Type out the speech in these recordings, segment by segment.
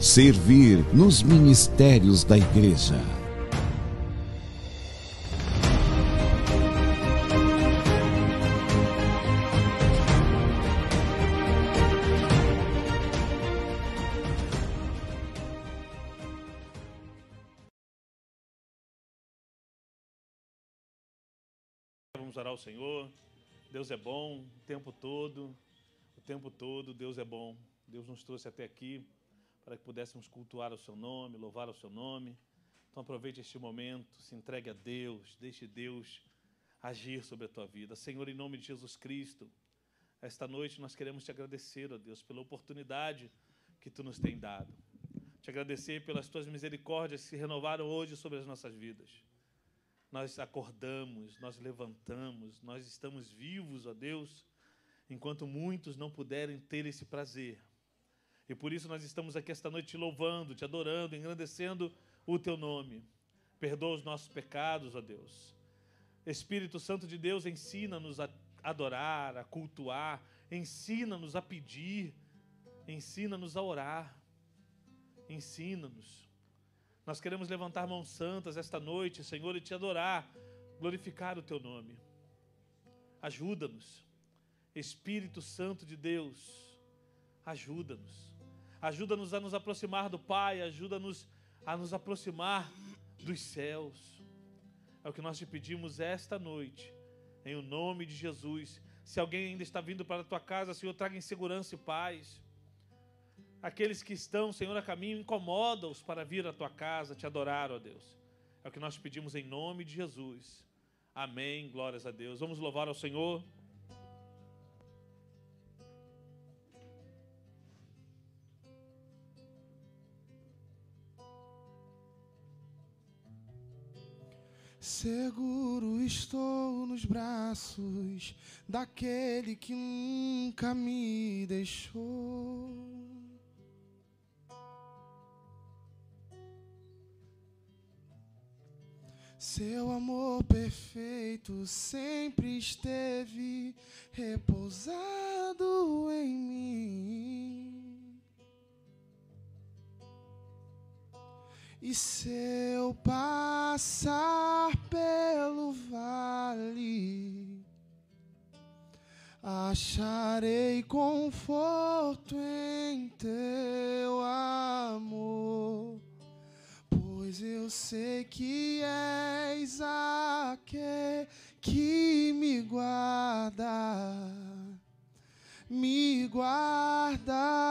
Servir nos ministérios da igreja. Vamos orar ao Senhor. Deus é bom o tempo todo. O tempo todo Deus é bom. Deus nos trouxe até aqui para que pudéssemos cultuar o seu nome, louvar o seu nome. Então aproveite este momento, se entregue a Deus, deixe Deus agir sobre a tua vida. Senhor, em nome de Jesus Cristo, esta noite nós queremos te agradecer, ó Deus, pela oportunidade que tu nos tem dado. Te agradecer pelas tuas misericórdias que se renovaram hoje sobre as nossas vidas. Nós acordamos, nós levantamos, nós estamos vivos, ó Deus, enquanto muitos não puderem ter esse prazer. E por isso nós estamos aqui esta noite te louvando, te adorando, engrandecendo o teu nome. Perdoa os nossos pecados, ó Deus. Espírito Santo de Deus, ensina-nos a adorar, a cultuar, ensina-nos a pedir, ensina-nos a orar. Ensina-nos. Nós queremos levantar mãos santas esta noite, Senhor, e te adorar, glorificar o teu nome. Ajuda-nos. Espírito Santo de Deus, ajuda-nos. Ajuda-nos a nos aproximar do Pai, ajuda-nos a nos aproximar dos céus. É o que nós te pedimos esta noite, em o nome de Jesus. Se alguém ainda está vindo para a tua casa, Senhor, traga em segurança e paz. Aqueles que estão, Senhor, a caminho, incomoda-os para vir à tua casa, te adorar, ó Deus. É o que nós pedimos em nome de Jesus. Amém. Glórias a Deus. Vamos louvar ao Senhor. Seguro estou nos braços daquele que nunca me deixou. Seu amor perfeito sempre esteve repousado em mim. E se eu passar pelo vale, acharei conforto em teu amor, pois eu sei que és aquele que me guarda, me guarda.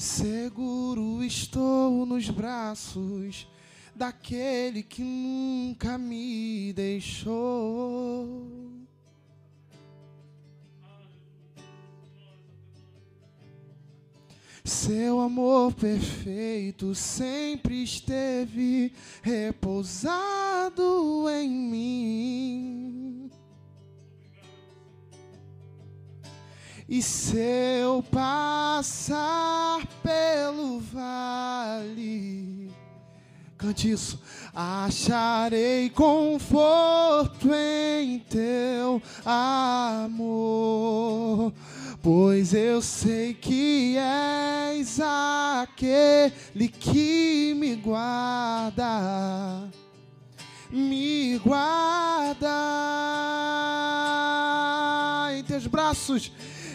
Seguro estou nos braços daquele que nunca me deixou. Seu amor perfeito sempre esteve repousado em mim. E se eu passar pelo vale, cante isso, acharei conforto em teu amor, pois eu sei que és aquele que me guarda, me guarda em teus braços braços,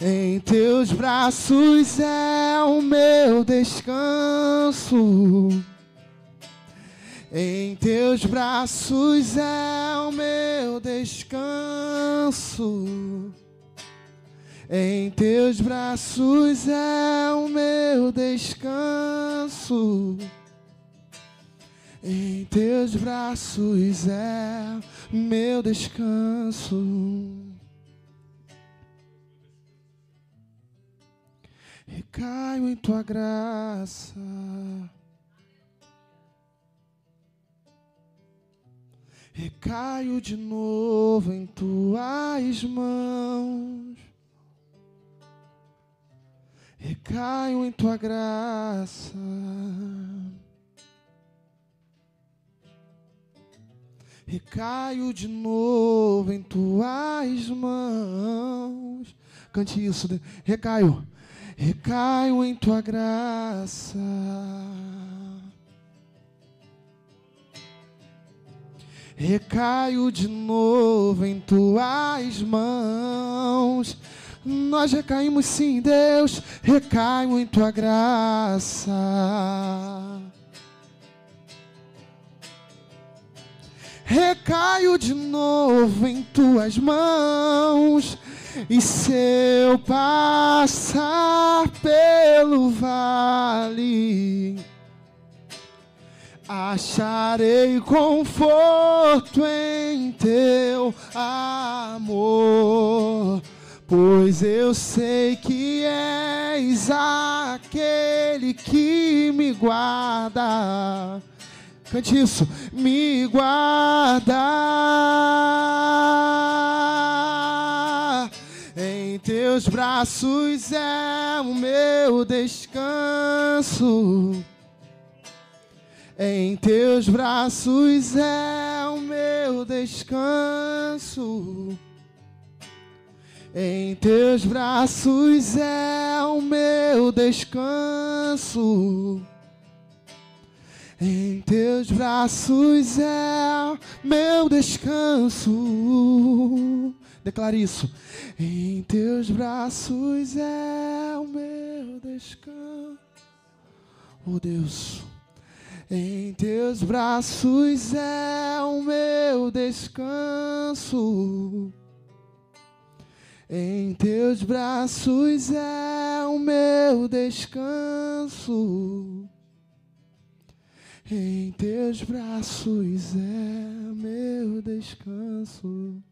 Em teus braços é o meu descanso. Em teus braços é o meu descanso. Em teus braços é o meu descanso. Em teus braços é meu descanso. Recaio em tua graça. Recaio de novo em tuas mãos. Recaio em tua graça. Recaio de novo em tuas mãos. Cante isso. Recaio. Recaio em tua graça. Recaio de novo em tuas mãos. Nós recaímos sim, Deus. Recaio em tua graça. recaio de novo em tuas mãos. E se eu passar pelo vale, acharei conforto em teu amor. Pois eu sei que és aquele que me guarda Cante isso. Me guarda em teus braços é o meu descanso. Em teus braços é o meu descanso. Em teus braços é o meu descanso. Em teus braços é meu descanso. Declare isso. Em teus braços é o meu descanso. Oh Deus. Em teus braços é o meu descanso. Em teus braços é o meu descanso. Em teus braços é meu descanso.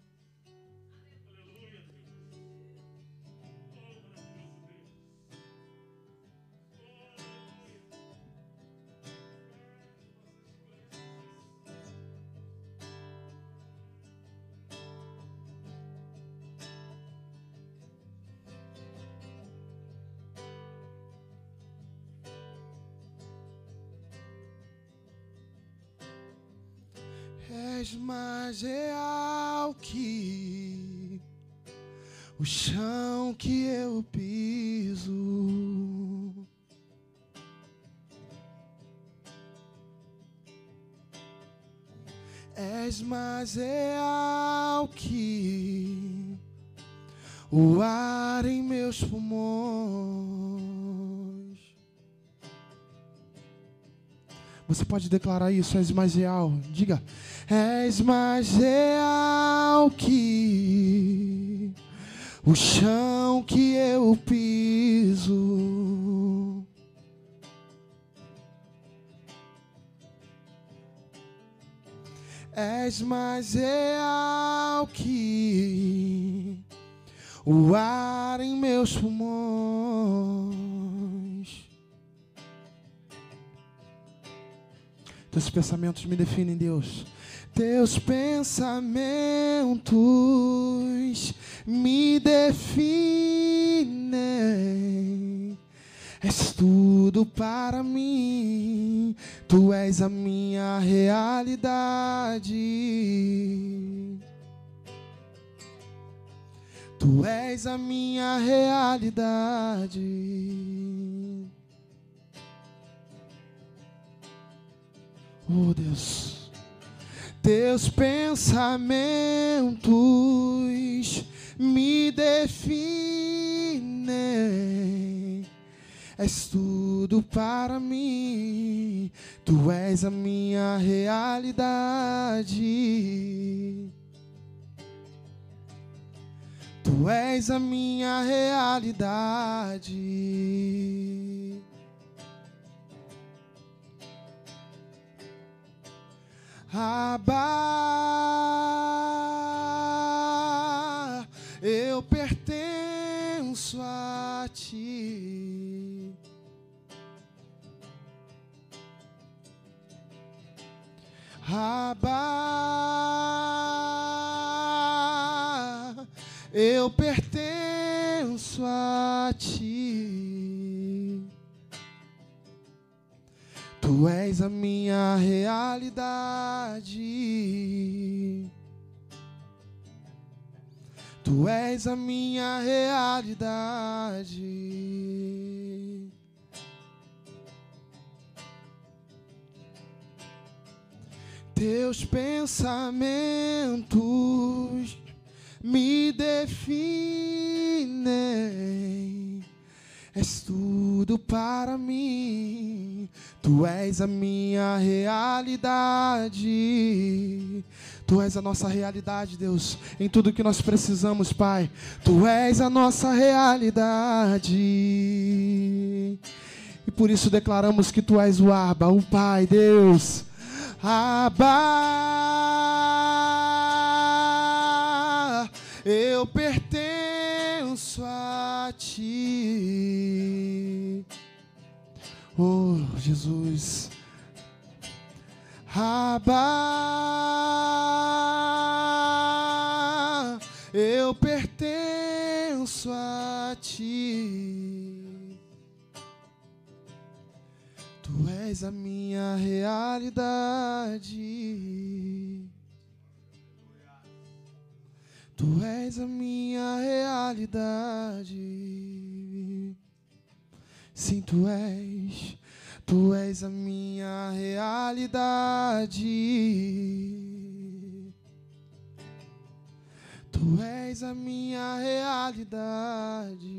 És mais real que o chão que eu piso. És mais real que o ar em meus pulmões. Você pode declarar isso, és mais real. Diga, és mais real que o chão que eu piso. És mais real que o ar em meus pulmões. Teus pensamentos me definem, Deus Teus pensamentos me definem. És tudo para mim, tu és a minha realidade. Tu és a minha realidade. Oh Deus, teus pensamentos me definem. És tudo para mim, tu és a minha realidade. Tu és a minha realidade. Abba, eu pertenço a ti. Abba, eu pertenço a ti. Tu és a minha realidade. Tu és a minha realidade. Teus pensamentos me definem. És tudo para mim. Tu és a minha realidade. Tu és a nossa realidade, Deus, em tudo que nós precisamos, Pai. Tu és a nossa realidade. E por isso declaramos que Tu és o Abba, o Pai, Deus. Abba, eu pertenço Ti. Oh, Jesus. Abba, eu pertenço a Ti. Tu és a minha realidade. Tu és a minha realidade. Sim, tu és. Tu és a minha realidade. Tu és a minha realidade.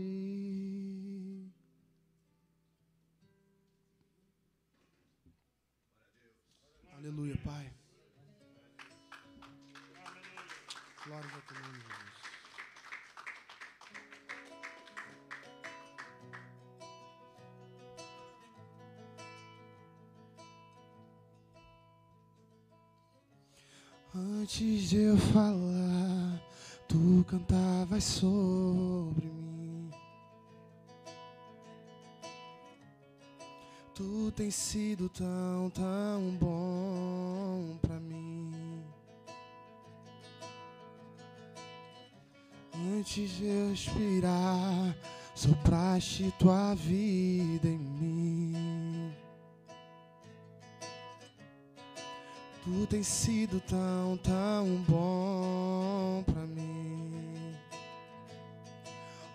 Aleluia, Pai. Antes de eu falar, tu cantavas sobre mim. Tu tens sido tão, tão bom pra mim. Antes de eu respirar, sopraste tua vida em mim. Tu tens sido tão, tão bom pra mim.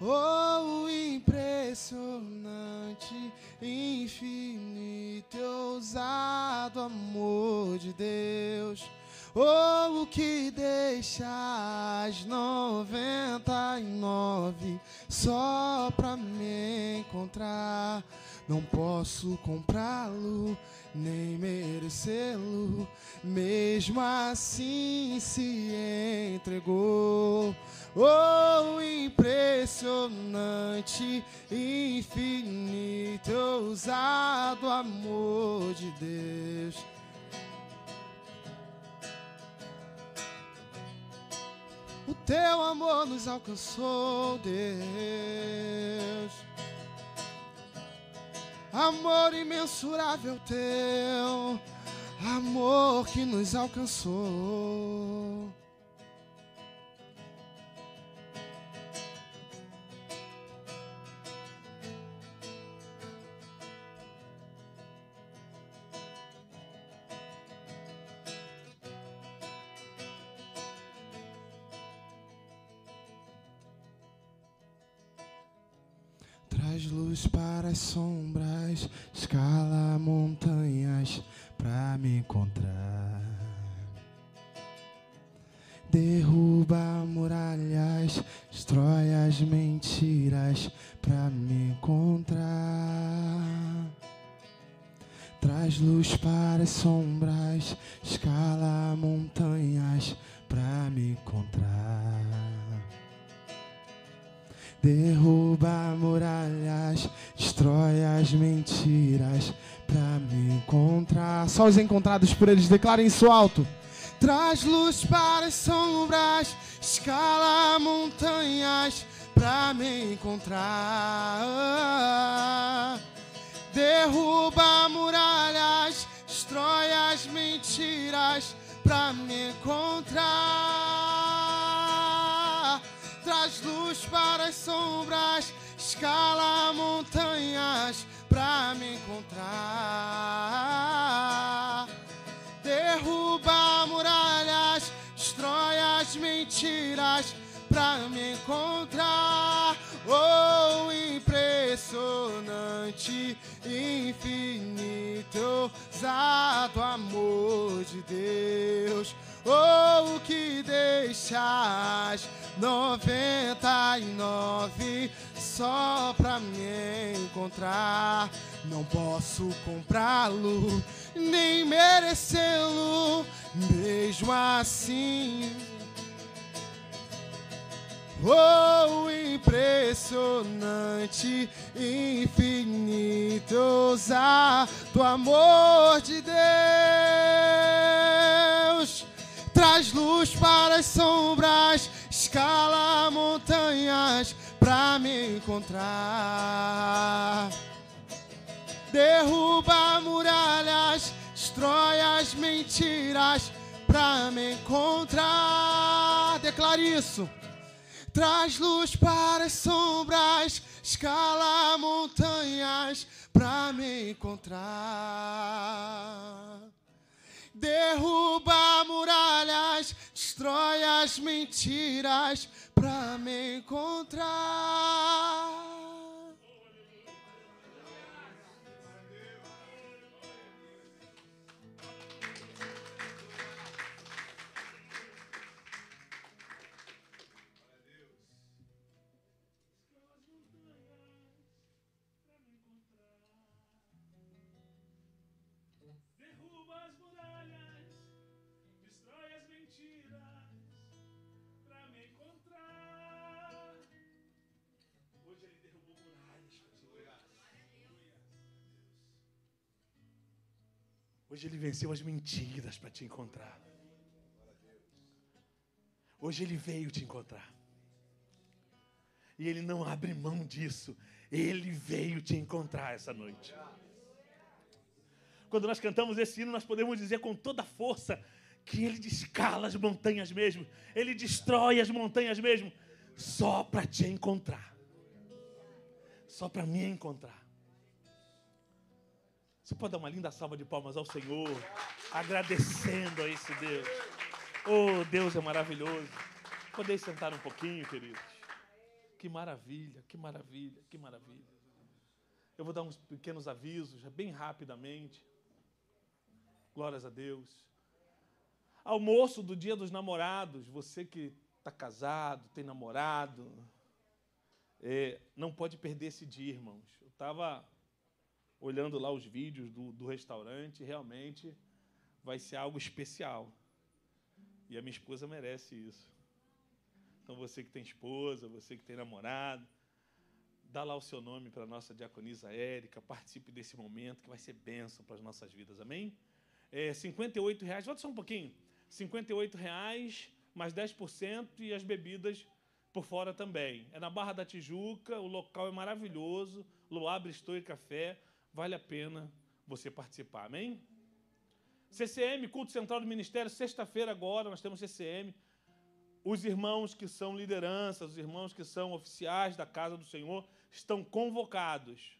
Oh, impressionante, infinito e ousado amor de Deus. Oh, o que deixa as noventa e nove só pra me encontrar. Não posso comprá-lo, nem merecê-lo. Mesmo assim se entregou. Oh, impressionante, infinito, ousado amor de Deus. O teu amor nos alcançou, Deus. Amor imensurável teu, amor que nos alcançou. Traz luz para as sombras, escala montanhas pra me encontrar. Derruba muralhas, destrói as mentiras pra me encontrar. Traz luz para as sombras, escala montanhas pra me encontrar. Derruba muralhas, destrói as mentiras pra me encontrar. Só os encontrados por eles, declarem isso alto. Traz luz para as sombras, escala montanhas pra me encontrar. Derruba muralhas, destrói as mentiras pra me encontrar. Traz luz para as sombras, escala montanhas pra me encontrar. Derruba muralhas, destrói as mentiras pra me encontrar. Oh, impressionante, infinito, ousado amor de Deus. Oh, o que deixas 99 só pra me encontrar. Não posso comprá-lo, nem merecê-lo, mesmo assim. Oh, impressionante, infinito, ousado amor de Deus. Traz luz para as sombras, escala montanhas pra me encontrar. Derruba muralhas, destrói as mentiras pra me encontrar. Declare isso. Traz luz para as sombras, escala montanhas pra me encontrar. Derruba muralhas, destrói as mentiras pra me encontrar. Hoje ele venceu as mentiras para te encontrar. Hoje ele veio te encontrar. E ele não abre mão disso. Ele veio te encontrar essa noite. Quando nós cantamos esse hino, nós podemos dizer com toda força que ele descala as montanhas mesmo, ele destrói as montanhas mesmo, só para te encontrar, só para me encontrar. Você pode dar uma linda salva de palmas ao Senhor, agradecendo a esse Deus. Oh, Deus é maravilhoso. Podeis sentar um pouquinho, queridos. Que maravilha, que maravilha, que maravilha. Eu vou dar uns pequenos avisos, bem rapidamente. Glórias a Deus. Almoço do dia dos namorados. Você que está casado, tem namorado, é, não pode perder esse dia, irmãos. Eu estava olhando lá os vídeos do, do restaurante, realmente vai ser algo especial. E a minha esposa merece isso. Então você que tem esposa, você que tem namorado, dá lá o seu nome para a nossa diaconisa Érica, participe desse momento que vai ser bênção para as nossas vidas, amém? É, 58 reais, volta só um pouquinho. 58 reais mais 10% e as bebidas por fora também. É na Barra da Tijuca, o local é maravilhoso, Luar Bristou e Café, vale a pena você participar, amém? CCM, culto central do ministério, sexta-feira agora, nós temos CCM. Os irmãos que são lideranças, os irmãos que são oficiais da casa do Senhor, estão convocados.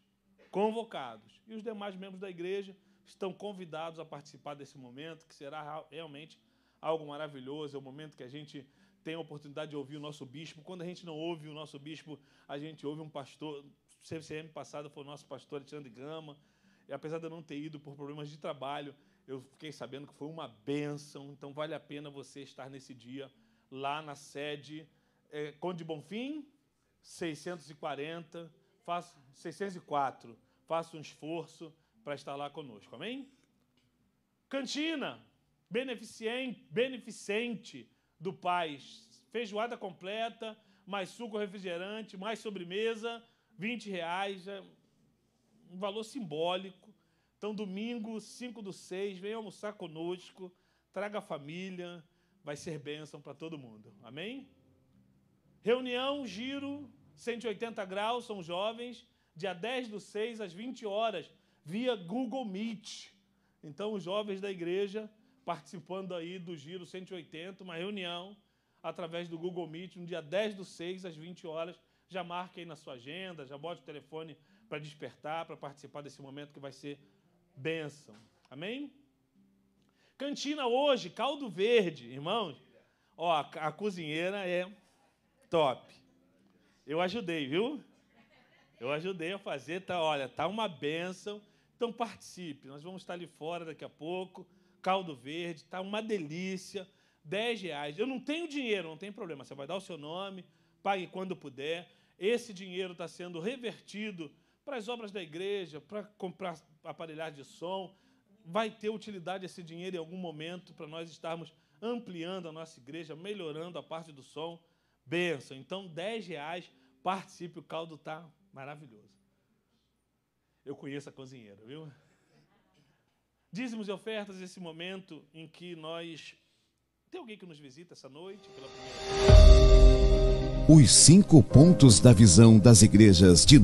Convocados. E os demais membros da igreja estão convidados a participar desse momento, que será realmente algo maravilhoso. É o momento que a gente tem a oportunidade de ouvir o nosso bispo. Quando a gente não ouve o nosso bispo, a gente ouve um pastor. CCM passado foi o nosso pastor Alexandre Gama. E apesar de eu não ter ido por problemas de trabalho, eu fiquei sabendo que foi uma bênção. Então vale a pena você estar nesse dia lá na sede é, Conde Bonfim, 640, faça, 604. Faça um esforço para estar lá conosco. Amém? Cantina, beneficente, do Paz. Feijoada completa, mais suco refrigerante, mais sobremesa, 20 reais. É um valor simbólico. Então, domingo, 5 do 6, venha almoçar conosco, traga a família, vai ser bênção para todo mundo. Amém? Reunião, giro, 180 graus, são jovens, dia 10 do 6 às 20 horas, via Google Meet. Então, os jovens da igreja participando aí do Giro 180, uma reunião através do Google Meet, no dia 10 do 6, às 20 horas. Já marque aí na sua agenda, já bote o telefone para despertar, para participar desse momento que vai ser bênção. Amém? Cantina hoje, caldo verde, irmãos. Ó, a, cozinheira é top. Eu ajudei, viu? Eu ajudei a fazer, tá, olha, tá uma benção. Então participe. Nós vamos estar ali fora daqui a pouco. Caldo verde, tá uma delícia. 10 reais. Eu não tenho dinheiro, não tem problema. Você vai dar o seu nome, pague quando puder. Esse dinheiro está sendo revertido para as obras da igreja, para comprar aparelhagem de som. Vai ter utilidade esse dinheiro em algum momento para nós estarmos ampliando a nossa igreja, melhorando a parte do som. Benção. Então, 10 reais, participe, o caldo está maravilhoso. Eu conheço a cozinheira, viu? Dízimos e ofertas, esse momento em que nós. Tem alguém que nos visita essa noite pela primeira Os cinco pontos da visão das igrejas de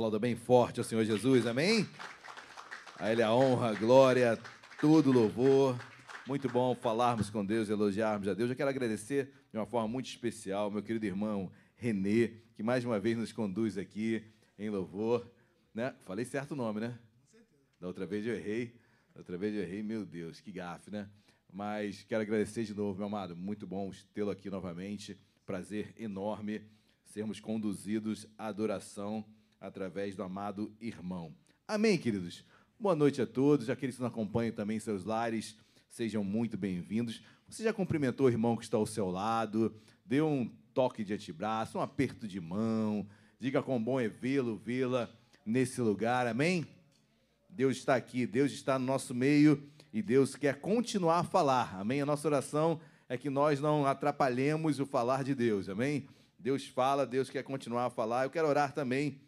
Aplauda bem forte ao Senhor Jesus, amém? A Ele a honra, a glória, todo louvor. Muito bom falarmos com Deus, elogiarmos a Deus. Eu quero agradecer de uma forma muito especial meu querido irmão Renê, que mais uma vez nos conduz aqui em louvor. Né? Falei certo o nome, né? Da outra vez eu errei. Da outra vez eu errei, meu Deus, que gafe, né? Mas quero agradecer de novo, meu amado. Muito bom tê-lo aqui novamente. Prazer enorme sermos conduzidos à adoração através do amado irmão. Amém, queridos? Boa noite a todos, aqueles que nos acompanham também em seus lares, sejam muito bem-vindos. Você já cumprimentou o irmão que está ao seu lado, deu um toque de antebraço, um aperto de mão, diga quão bom é vê-lo, vê-la nesse lugar, amém? Deus está aqui, Deus está no nosso meio e Deus quer continuar a falar, amém? A nossa oração é que nós não atrapalhemos o falar de Deus, amém? Deus fala, Deus quer continuar a falar. Eu quero orar também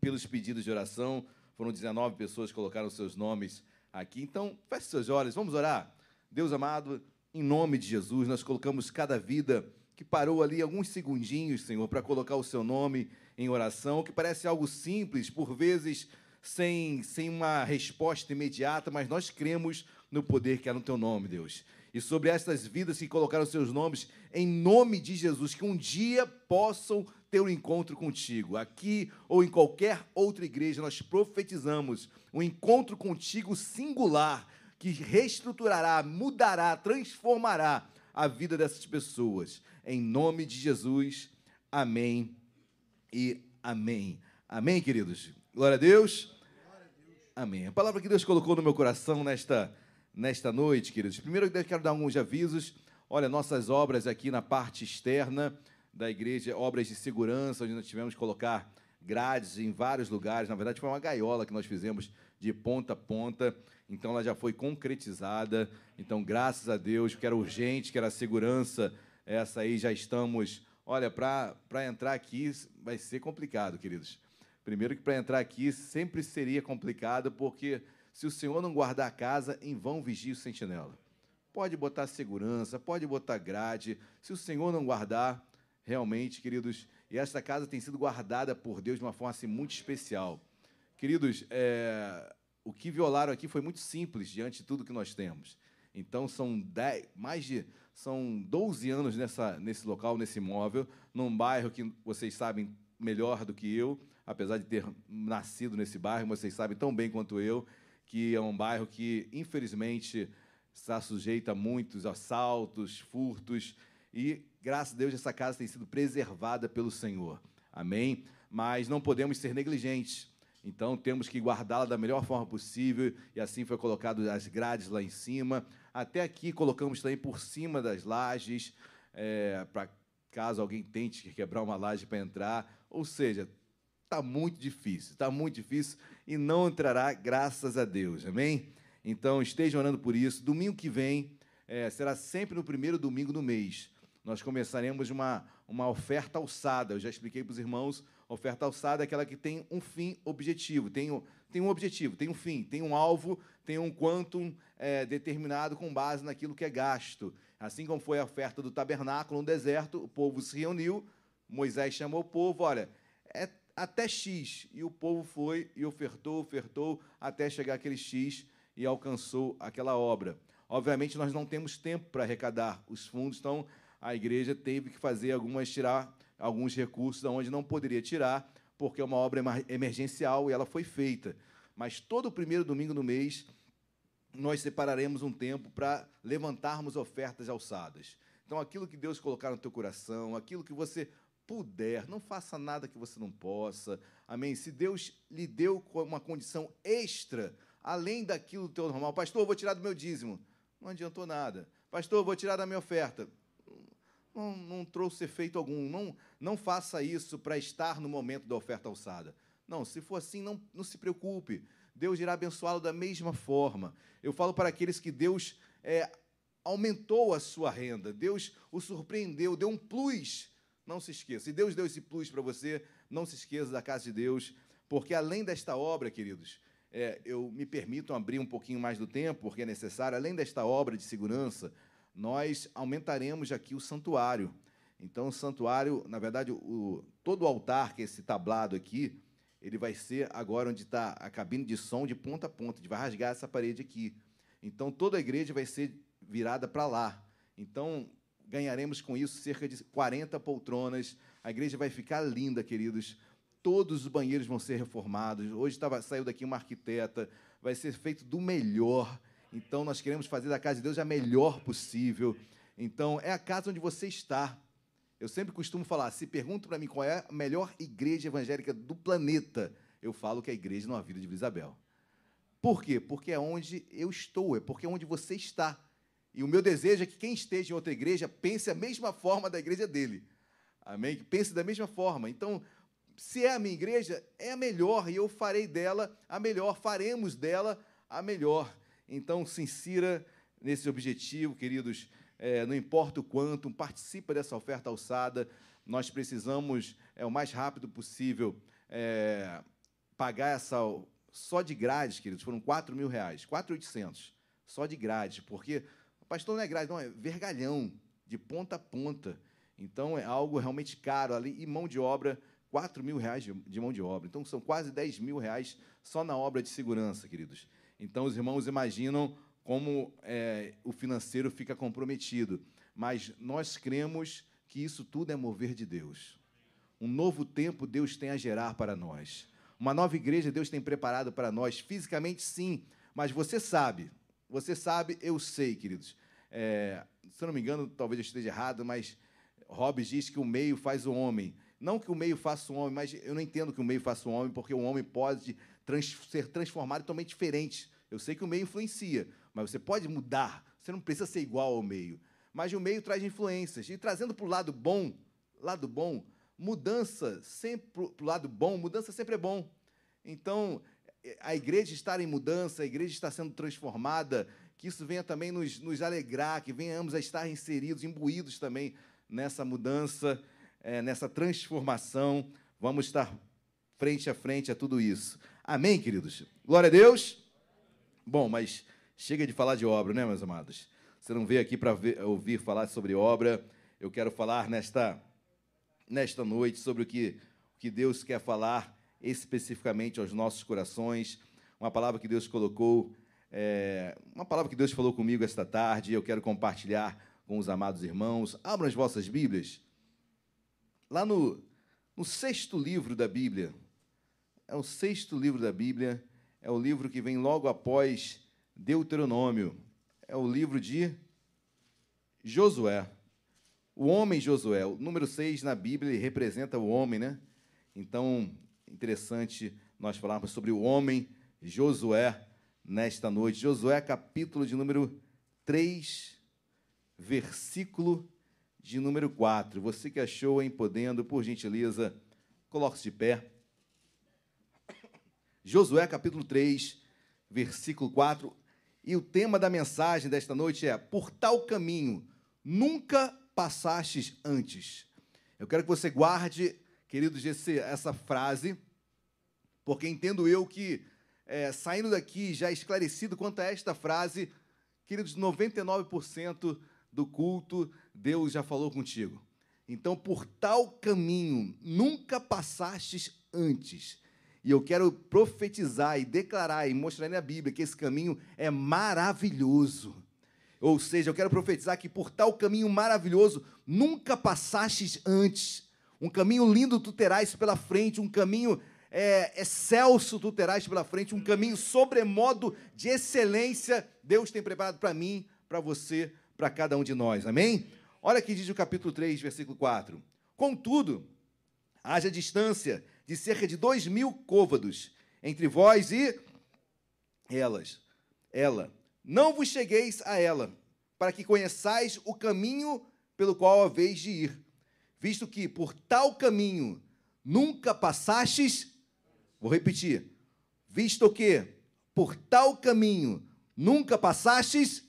pelos pedidos de oração. Foram 19 pessoas que colocaram seus nomes aqui. Então, feche seus olhos, vamos orar. Deus amado, em nome de Jesus, nós colocamos cada vida que parou ali alguns segundinhos, Senhor, para colocar o seu nome em oração, que parece algo simples, por vezes sem, sem uma resposta imediata, mas nós cremos no poder que há no teu nome, Deus e sobre estas vidas que colocaram seus nomes, em nome de Jesus, que um dia possam ter um encontro contigo. Aqui ou em qualquer outra igreja, nós profetizamos um encontro contigo singular, que reestruturará, mudará, transformará a vida dessas pessoas. Em nome de Jesus, amém e amém. Amém, queridos? Glória a Deus. Amém. A palavra que Deus colocou no meu coração nesta nesta noite, queridos. Primeiro, eu quero dar alguns avisos. Olha, nossas obras aqui na parte externa da igreja, obras de segurança, onde nós tivemos que colocar grades em vários lugares. Na verdade, foi uma gaiola que nós fizemos de ponta a ponta. Então, ela já foi concretizada. Então, graças a Deus, que era urgente, que era segurança, essa aí já estamos. Olha, para entrar aqui vai ser complicado, queridos. Primeiro, que para entrar aqui sempre seria complicado, porque se o Senhor não guardar a casa, em vão vigia o sentinela. Pode botar segurança, pode botar grade. Se o Senhor não guardar, realmente, queridos, e esta casa tem sido guardada por Deus de uma forma assim, muito especial. Queridos, é, o que violaram aqui foi muito simples diante de tudo que nós temos. Então, são dez, mais de são 12 anos nessa, nesse local, nesse imóvel, num bairro que vocês sabem melhor do que eu, apesar de ter nascido nesse bairro, vocês sabem tão bem quanto eu que é um bairro que, infelizmente, está sujeito a muitos assaltos, furtos, e, graças a Deus, essa casa tem sido preservada pelo Senhor. Amém? Mas não podemos ser negligentes. Então, temos que guardá-la da melhor forma possível, e assim foi colocado as grades lá em cima. Até aqui colocamos também por cima das lajes, é, para caso alguém tente quebrar uma laje para entrar. Ou seja, está muito difícil, está muito difícil e não entrará, graças a Deus. Amém? Então, estejam orando por isso. Domingo que vem é, será sempre no primeiro domingo do mês. Nós começaremos uma, uma oferta alçada. Eu já expliquei para os irmãos. Oferta alçada é aquela que tem um fim objetivo, tem, tem um objetivo, tem um fim, tem um alvo, tem um quantum é, determinado com base naquilo que é gasto. Assim como foi a oferta do tabernáculo no deserto, o povo se reuniu, Moisés chamou o povo, olha, é até X. E o povo foi e ofertou, ofertou, até chegar aquele X e alcançou aquela obra. Obviamente, nós não temos tempo para arrecadar os fundos, então a igreja teve que fazer algumas, tirar alguns recursos onde não poderia tirar, porque é uma obra emergencial e ela foi feita. Mas todo o primeiro domingo do mês, nós separaremos um tempo para levantarmos ofertas alçadas. Então, aquilo que Deus colocar no teu coração, aquilo que você puder, não faça nada que você não possa. Amém? Se Deus lhe deu uma condição extra, além daquilo do teu normal, pastor, eu vou tirar do meu dízimo. Não adiantou nada. Pastor, eu vou tirar da minha oferta. Não, não trouxe efeito algum. Não, não faça isso para estar no momento da oferta alçada. Não, se for assim, não, não se preocupe. Deus irá abençoá-lo da mesma forma. Eu falo para aqueles que Deus é, aumentou a sua renda, Deus o surpreendeu, deu um plus não se esqueça. Se Deus deu esse plus para você, não se esqueça da casa de Deus, porque além desta obra, queridos, é, eu me permito abrir um pouquinho mais do tempo, porque é necessário, além desta obra de segurança, nós aumentaremos aqui o santuário. Então, o santuário, na verdade, o, todo o altar, que é esse tablado aqui, ele vai ser agora onde está a cabine de som de ponta a ponta, gente vai rasgar essa parede aqui. Então toda a igreja vai ser virada para lá. Então ganharemos com isso cerca de 40 poltronas. A igreja vai ficar linda, queridos. Todos os banheiros vão ser reformados. Hoje tava, saiu daqui uma arquiteta. Vai ser feito do melhor. Então nós queremos fazer da casa de Deus a melhor possível. Então é a casa onde você está. Eu sempre costumo falar, se perguntam para mim qual é a melhor igreja evangélica do planeta, eu falo que é a igreja Nova Vida de Isabel. Por quê? Porque é onde eu estou, é porque é onde você está. E o meu desejo é que quem esteja em outra igreja pense a mesma forma da igreja dele. Amém? Que pense da mesma forma. Então, se é a minha igreja, é a melhor, e eu farei dela a melhor, faremos dela a melhor. Então, se insira nesse objetivo, queridos, é, não importa o quanto, participa dessa oferta alçada. Nós precisamos, é, o mais rápido possível, é, pagar essa. Só de grades, queridos, foram 4 mil reais, 4.800, só de grade, porque Pastor, não é grade, não, é vergalhão, de ponta a ponta. Então, é algo realmente caro ali. E mão de obra, 4 mil reais de, mão de obra. Então, são quase 10 mil reais só na obra de segurança, queridos. Então, os irmãos imaginam como é, o financeiro fica comprometido. Mas nós cremos que isso tudo é mover de Deus. Um novo tempo Deus tem a gerar para nós. Uma nova igreja Deus tem preparado para nós, fisicamente sim, mas você sabe, você sabe, eu sei, queridos. É, se eu não me engano, talvez eu esteja errado, mas Hobbes diz que o meio faz o homem. Não que o meio faça o homem, mas eu não entendo que o meio faça o homem, porque o homem pode trans ser transformado totalmente diferente. Eu sei que o meio influencia, mas você pode mudar. Você não precisa ser igual ao meio. Mas o meio traz influências. E trazendo para o lado bom, lado bom, mudança sempre para o lado bom, mudança sempre é bom. Então, a igreja estar em mudança, a igreja está sendo transformada, que isso venha também nos, nos alegrar, que venhamos a estar inseridos, imbuídos também nessa mudança, é, nessa transformação. Vamos estar frente a frente a tudo isso. Amém, queridos? Glória a Deus. Bom, mas chega de falar de obra, né, meus amados? Você não veio aqui para ouvir falar sobre obra. Eu quero falar nesta, nesta noite sobre o que, o que Deus quer falar especificamente aos nossos corações. Uma palavra que Deus colocou, é, uma palavra que Deus falou comigo esta tarde, eu quero compartilhar com os amados irmãos. Abram as vossas Bíblias. Lá no, no sexto livro da Bíblia, é o sexto livro da Bíblia, é o livro que vem logo após Deuteronômio. É o livro de Josué. O homem Josué. O número 6 na Bíblia representa o homem, né? Então, interessante nós falarmos sobre o homem Josué nesta noite. Josué, capítulo de número 3, versículo de número 4. Você que achou em podendo, por gentileza, coloque-se de pé. Josué, capítulo 3, versículo 4. E o tema da mensagem desta noite é: Por tal caminho nunca passastes antes. Eu quero que você guarde queridos, esse, essa frase, porque entendo eu que, é, saindo daqui já esclarecido quanto a esta frase, queridos, 99% do culto Deus já falou contigo. Então, por tal caminho nunca passastes antes. E eu quero profetizar e declarar e mostrar na Bíblia que esse caminho é maravilhoso. Ou seja, eu quero profetizar que por tal caminho maravilhoso nunca passastes antes. Um caminho lindo tu terás pela frente, um caminho é, excelso tu terás pela frente, um caminho sobremodo de excelência Deus tem preparado para mim, para você, para cada um de nós. Amém? Olha que diz o capítulo 3, versículo 4. Contudo, haja distância de cerca de dois mil côvados entre vós e elas. Ela. Não vos chegueis a ela, para que conheçais o caminho pelo qual haveis de ir visto que por tal caminho nunca passastes, vou repetir, visto que por tal caminho nunca passastes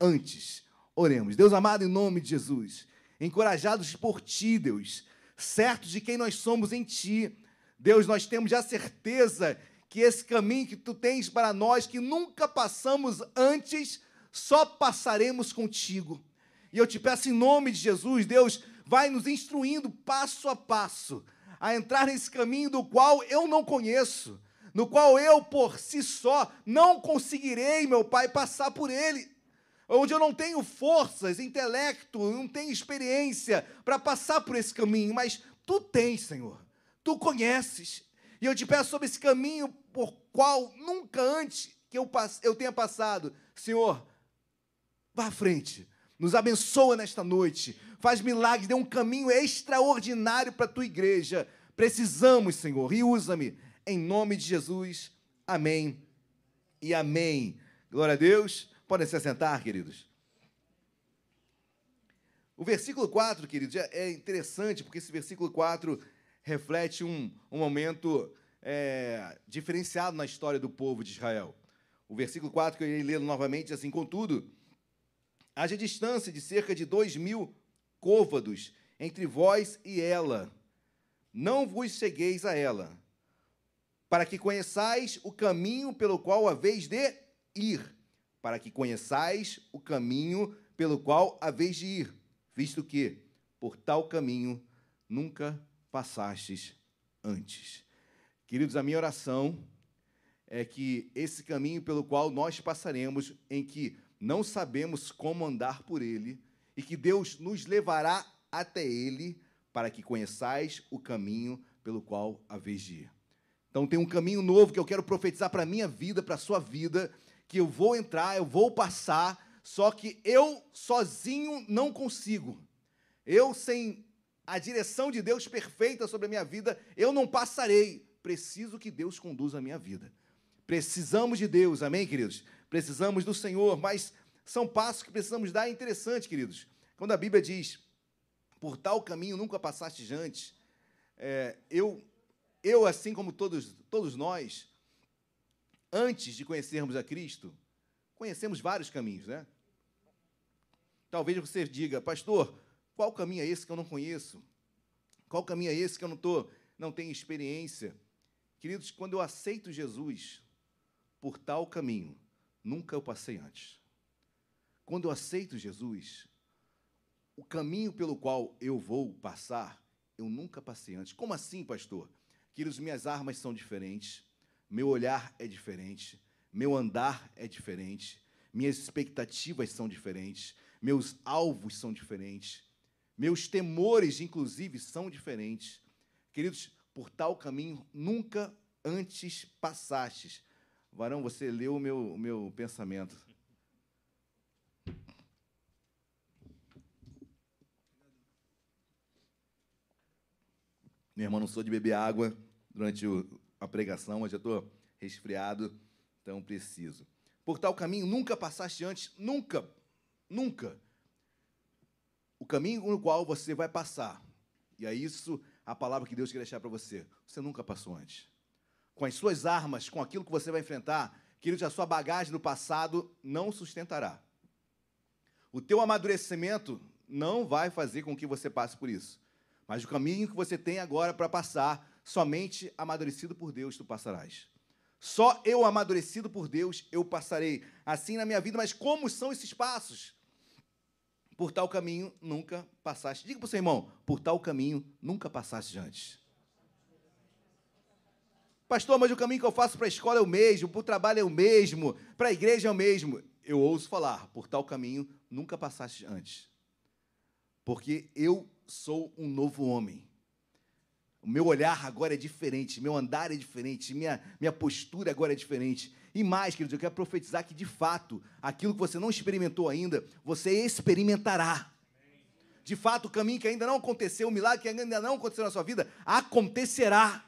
antes. Oremos. Deus amado, em nome de Jesus, encorajados por ti, Deus, certos de quem nós somos em ti, Deus, nós temos já certeza que esse caminho que tu tens para nós, que nunca passamos antes, só passaremos contigo. E eu te peço em nome de Jesus, Deus, vai nos instruindo passo a passo a entrar nesse caminho do qual eu não conheço, no qual eu por si só não conseguirei, meu Pai, passar por ele. Onde eu não tenho forças, intelecto, não tenho experiência para passar por esse caminho, mas tu tens, Senhor. Tu conheces. E eu te peço sobre esse caminho por qual nunca antes que eu, eu tenha passado. Senhor, vá à frente. Nos abençoa nesta noite. Faz milagres, dê um caminho extraordinário para a tua igreja. Precisamos, Senhor, e usa-me. Em nome de Jesus. Amém e amém. Glória a Deus. Podem se assentar, queridos. O versículo 4, queridos, é, é interessante, porque esse versículo 4 reflete um, um momento é, diferenciado na história do povo de Israel. O versículo 4, que eu irei ler novamente, assim: Contudo, haja distância de cerca de dois mil côvados entre vós e ela. Não vos chegueis a ela, para que conheçais o caminho pelo qual haveis de ir, para que conheçais o caminho pelo qual haveis de ir, visto que por tal caminho nunca passastes antes. Queridos, a minha oração é que esse caminho pelo qual nós passaremos, em que não sabemos como andar por ele, e que Deus nos levará até ele, para que conheçais o caminho pelo qual haveis de ir. Então tem um caminho novo que eu quero profetizar para a minha vida, para a sua vida, que eu vou entrar, eu vou passar, só que eu sozinho não consigo. Eu, sem a direção de Deus perfeita sobre a minha vida, eu não passarei. Preciso que Deus conduza a minha vida. Precisamos de Deus, amém, queridos? Precisamos do Senhor, mas são passos que precisamos dar. É interessante, queridos. Quando a Bíblia diz, por tal caminho nunca passaste antes, é, eu, eu, assim como todos, todos nós, antes de conhecermos a Cristo, conhecemos vários caminhos, né? Talvez você diga, pastor, qual caminho é esse que eu não conheço? Qual caminho é esse que eu não tô, não tenho experiência? Queridos, quando eu aceito Jesus por tal caminho, nunca eu passei antes. Quando eu aceito Jesus, o caminho pelo qual eu vou passar, eu nunca passei antes. Como assim, pastor? Queridos, minhas armas são diferentes, meu olhar é diferente, meu andar é diferente, minhas expectativas são diferentes, meus alvos são diferentes, meus temores, inclusive, são diferentes. Queridos, por tal caminho nunca antes passastes. Varão, você leu o meu, o meu pensamento. Meu irmão, não sou de beber água durante o, a pregação, mas já estou resfriado, então preciso. Por tal caminho nunca passaste antes, nunca, nunca. O caminho no qual você vai passar. E é isso a palavra que Deus quer deixar para você. Você nunca passou antes. Com as suas armas, com aquilo que você vai enfrentar, querido, a sua bagagem do passado não sustentará. O teu amadurecimento não vai fazer com que você passe por isso. Mas o caminho que você tem agora para passar, somente amadurecido por Deus tu passarás. Só eu amadurecido por Deus eu passarei assim na minha vida, mas como são esses passos? Por tal caminho nunca passaste. Diga para o seu irmão, por tal caminho nunca passaste antes. Pastor, mas o caminho que eu faço para a escola é o mesmo, para o trabalho é o mesmo, para a igreja é o mesmo. Eu ouso falar, por tal caminho nunca passaste antes. Porque eu sou um novo homem. O meu olhar agora é diferente, meu andar é diferente, minha, minha postura agora é diferente. E mais, queridos, eu quero profetizar que, de fato, aquilo que você não experimentou ainda, você experimentará. De fato, o caminho que ainda não aconteceu, o milagre que ainda não aconteceu na sua vida, acontecerá.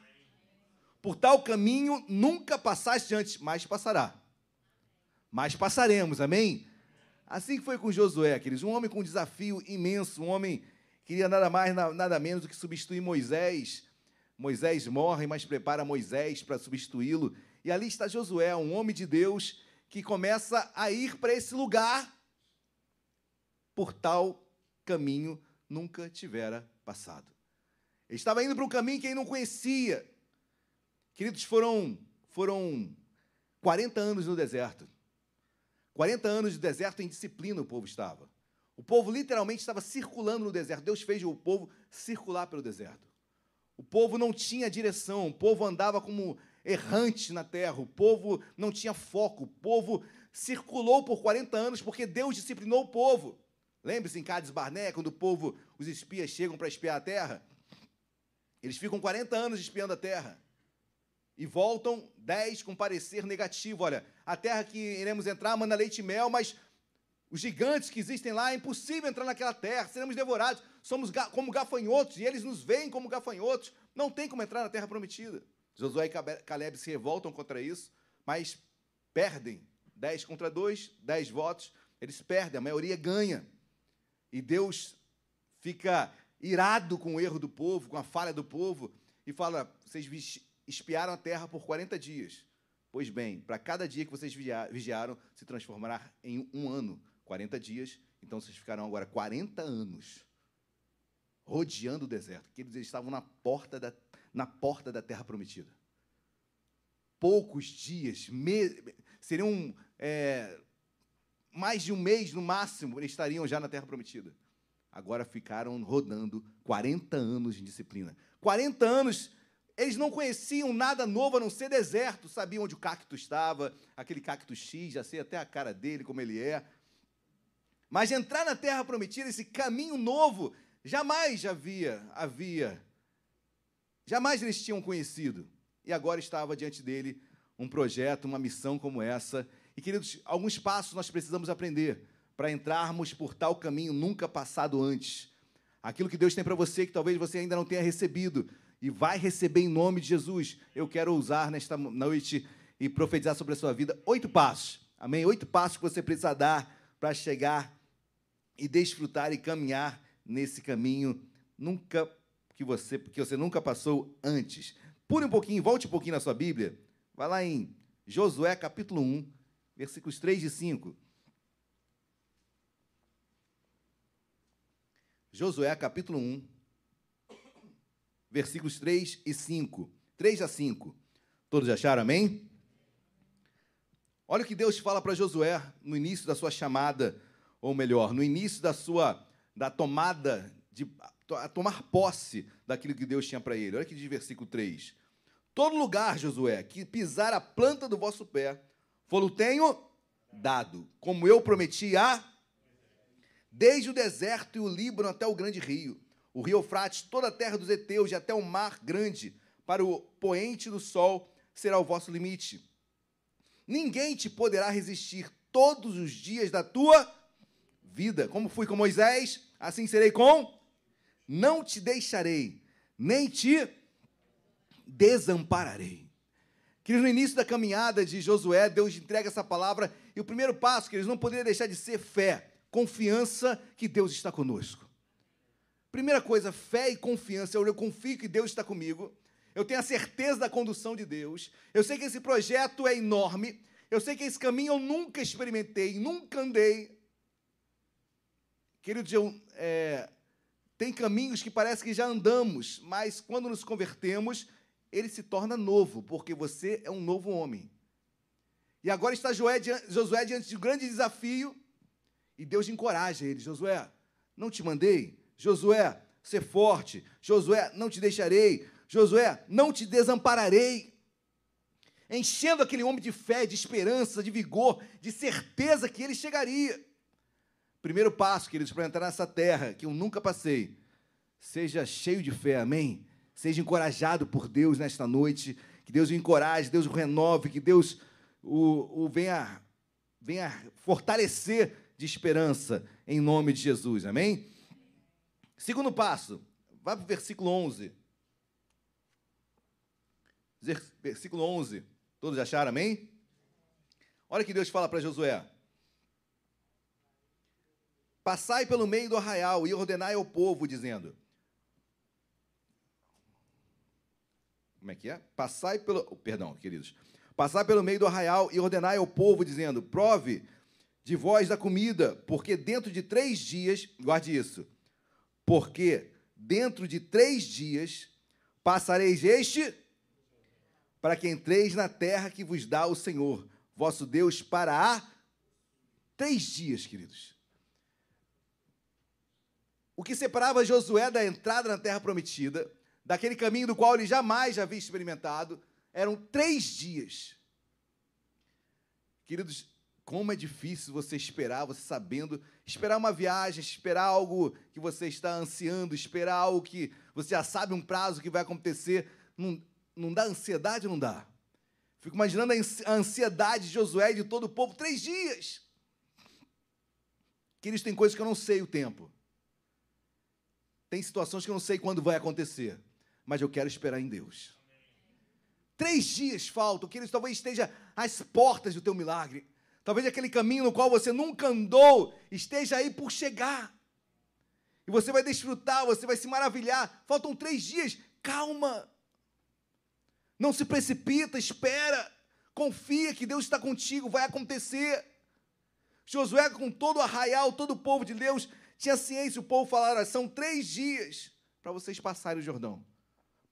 Por tal caminho nunca passaste antes, mas passará. Mas passaremos, amém? Assim foi com Josué, queridos, um homem com um desafio imenso, um homem queria nada mais, nada menos do que substituir Moisés. Moisés morre, mas prepara Moisés para substituí-lo. E ali está Josué, um homem de Deus, que começa a ir para esse lugar por tal caminho nunca tivera passado. Ele estava indo para um caminho que ele não conhecia. Queridos, foram, foram 40 anos no deserto. 40 anos de deserto em disciplina o povo estava. O povo literalmente estava circulando no deserto. Deus fez o povo circular pelo deserto. O povo não tinha direção, o povo andava como errante na terra, o povo não tinha foco, o povo circulou por 40 anos porque Deus disciplinou o povo. Lembre-se em Cádiz Barné, quando o povo, os espias chegam para espiar a terra? Eles ficam 40 anos espiando a terra e voltam 10 com parecer negativo. Olha, a terra que iremos entrar manda leite e mel, mas os gigantes que existem lá, é impossível entrar naquela terra, seremos devorados, somos como gafanhotos, e eles nos veem como gafanhotos, não tem como entrar na terra prometida. Josué e Caleb se revoltam contra isso, mas perdem. 10 contra 2, 10 votos, eles perdem, a maioria ganha. E Deus fica irado com o erro do povo, com a falha do povo, e fala: vocês espiaram a terra por 40 dias. Pois bem, para cada dia que vocês vigiaram, se transformará em um ano. 40 dias, então vocês ficarão agora 40 anos rodeando o deserto, que eles estavam na porta da, na porta da terra prometida. Poucos dias, me, seriam é, mais de um mês no máximo, eles estariam já na terra prometida. Agora ficaram rodando 40 anos de disciplina. 40 anos eles não conheciam nada novo a não ser deserto, sabiam onde o cacto estava, aquele cacto X, já sei até a cara dele, como ele é. Mas entrar na terra prometida, esse caminho novo, jamais havia, havia, jamais eles tinham conhecido. E agora estava diante dele um projeto, uma missão como essa. E, queridos, alguns passos nós precisamos aprender para entrarmos por tal caminho nunca passado antes. Aquilo que Deus tem para você, que talvez você ainda não tenha recebido, e vai receber em nome de Jesus. Eu quero usar nesta noite e profetizar sobre a sua vida oito passos. Amém? Oito passos que você precisa dar para chegar e desfrutar e caminhar nesse caminho nunca que você que você nunca passou antes. Pule um pouquinho, volte um pouquinho na sua Bíblia. Vai lá em Josué capítulo 1, versículos 3 e 5. Josué capítulo 1, versículos 3 e 5. 3 a 5. Todos acharam, amém? Olha o que Deus fala para Josué no início da sua chamada ou melhor, no início da sua da tomada de a tomar posse daquilo que Deus tinha para ele. Olha que diz versículo 3. Todo lugar, Josué, que pisar a planta do vosso pé, foi tenho dado, como eu prometi a desde o deserto e o Líbano até o grande rio, o rio Eufrates, toda a terra dos heteus e até o mar grande, para o poente do sol será o vosso limite. Ninguém te poderá resistir todos os dias da tua vida. Como fui com Moisés, assim serei com. Não te deixarei, nem te desampararei. Queridos, no início da caminhada de Josué, Deus entrega essa palavra, e o primeiro passo, que eles não poderia deixar de ser fé, confiança que Deus está conosco. Primeira coisa, fé e confiança. Eu, eu confio que Deus está comigo. Eu tenho a certeza da condução de Deus. Eu sei que esse projeto é enorme. Eu sei que esse caminho eu nunca experimentei, nunca andei. Queridos, eu, é, tem caminhos que parece que já andamos, mas quando nos convertemos, ele se torna novo, porque você é um novo homem. E agora está Josué diante de um grande desafio, e Deus encoraja ele: Josué, não te mandei? Josué, ser forte. Josué, não te deixarei. Josué, não te desampararei. Enchendo aquele homem de fé, de esperança, de vigor, de certeza que ele chegaria. Primeiro passo, queridos, para entrar nessa terra que eu nunca passei. Seja cheio de fé, amém? Seja encorajado por Deus nesta noite. Que Deus o encoraje, Deus o renove, que Deus o, o venha, venha fortalecer de esperança em nome de Jesus, amém? Segundo passo, vá para o versículo 11. Versículo 11. Todos acharam, amém? Olha que Deus fala para Josué. Passai pelo meio do arraial e ordenai ao povo, dizendo: Como é que é? Passai pelo. Perdão, queridos. Passai pelo meio do arraial e ordenai ao povo, dizendo: Prove de vós da comida, porque dentro de três dias, guarde isso, porque dentro de três dias passareis este, para que entreis na terra que vos dá o Senhor, vosso Deus, para há três dias, queridos. O que separava Josué da entrada na terra prometida, daquele caminho do qual ele jamais havia experimentado. Eram três dias. Queridos, como é difícil você esperar, você sabendo, esperar uma viagem, esperar algo que você está ansiando, esperar algo que você já sabe um prazo que vai acontecer. Não, não dá ansiedade não dá? Fico imaginando a ansiedade de Josué e de todo o povo, três dias. Queridos, tem coisas que eu não sei o tempo. Tem situações que eu não sei quando vai acontecer, mas eu quero esperar em Deus. Três dias faltam, queridos, talvez esteja às portas do teu milagre. Talvez aquele caminho no qual você nunca andou esteja aí por chegar. E você vai desfrutar, você vai se maravilhar. Faltam três dias, calma. Não se precipita, espera. Confia que Deus está contigo, vai acontecer. Josué, com todo o arraial, todo o povo de Deus, tinha ciência. O povo falava: são três dias para vocês passarem o Jordão.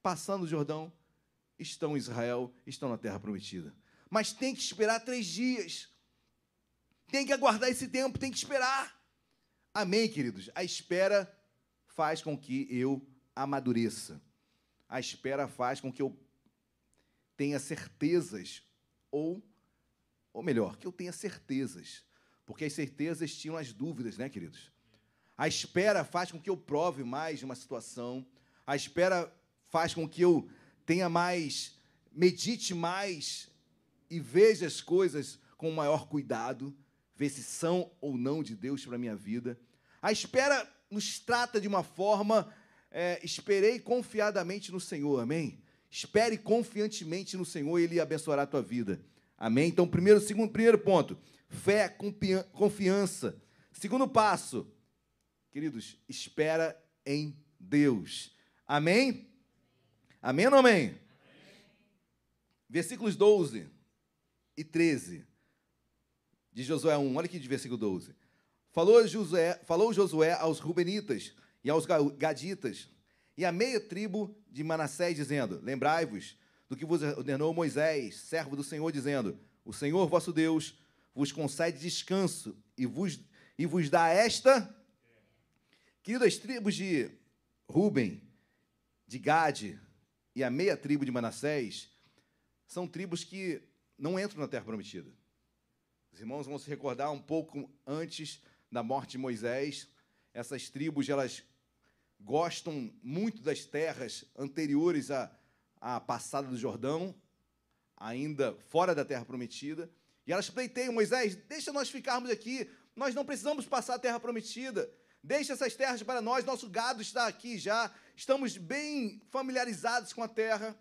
Passando o Jordão, estão em Israel, estão na terra prometida. Mas tem que esperar três dias. Tem que aguardar esse tempo, tem que esperar. Amém, queridos? A espera faz com que eu amadureça. A espera faz com que eu tenha certezas, ou, ou melhor, que eu tenha certezas. Porque as certezas tinham as dúvidas, né, queridos? A espera faz com que eu prove mais uma situação. A espera faz com que eu tenha mais, medite mais e veja as coisas com maior cuidado ver se são ou não de Deus para a minha vida. A espera nos trata de uma forma, é, esperei confiadamente no Senhor, amém? Espere confiantemente no Senhor e Ele abençoará a tua vida, amém? Então, primeiro, segundo, primeiro ponto, fé, confiança. Segundo passo, queridos, espera em Deus, amém? Amém ou não amém? amém? Versículos 12 e 13 de Josué 1, olha aqui de versículo 12. Falou Josué, falou Josué aos Rubenitas e aos Gaditas e à meia tribo de Manassés, dizendo: Lembrai-vos do que vos ordenou Moisés, servo do Senhor, dizendo: O Senhor vosso Deus vos concede descanso e vos, e vos dá esta. Queridas tribos de Ruben, de Gade e a meia tribo de Manassés são tribos que não entram na terra prometida. Os irmãos vão se recordar um pouco antes da morte de Moisés, essas tribos elas gostam muito das terras anteriores à, à passada do Jordão, ainda fora da terra prometida, e elas pleiteiam Moisés, deixa nós ficarmos aqui, nós não precisamos passar a terra prometida. Deixa essas terras para nós, nosso gado está aqui já, estamos bem familiarizados com a terra.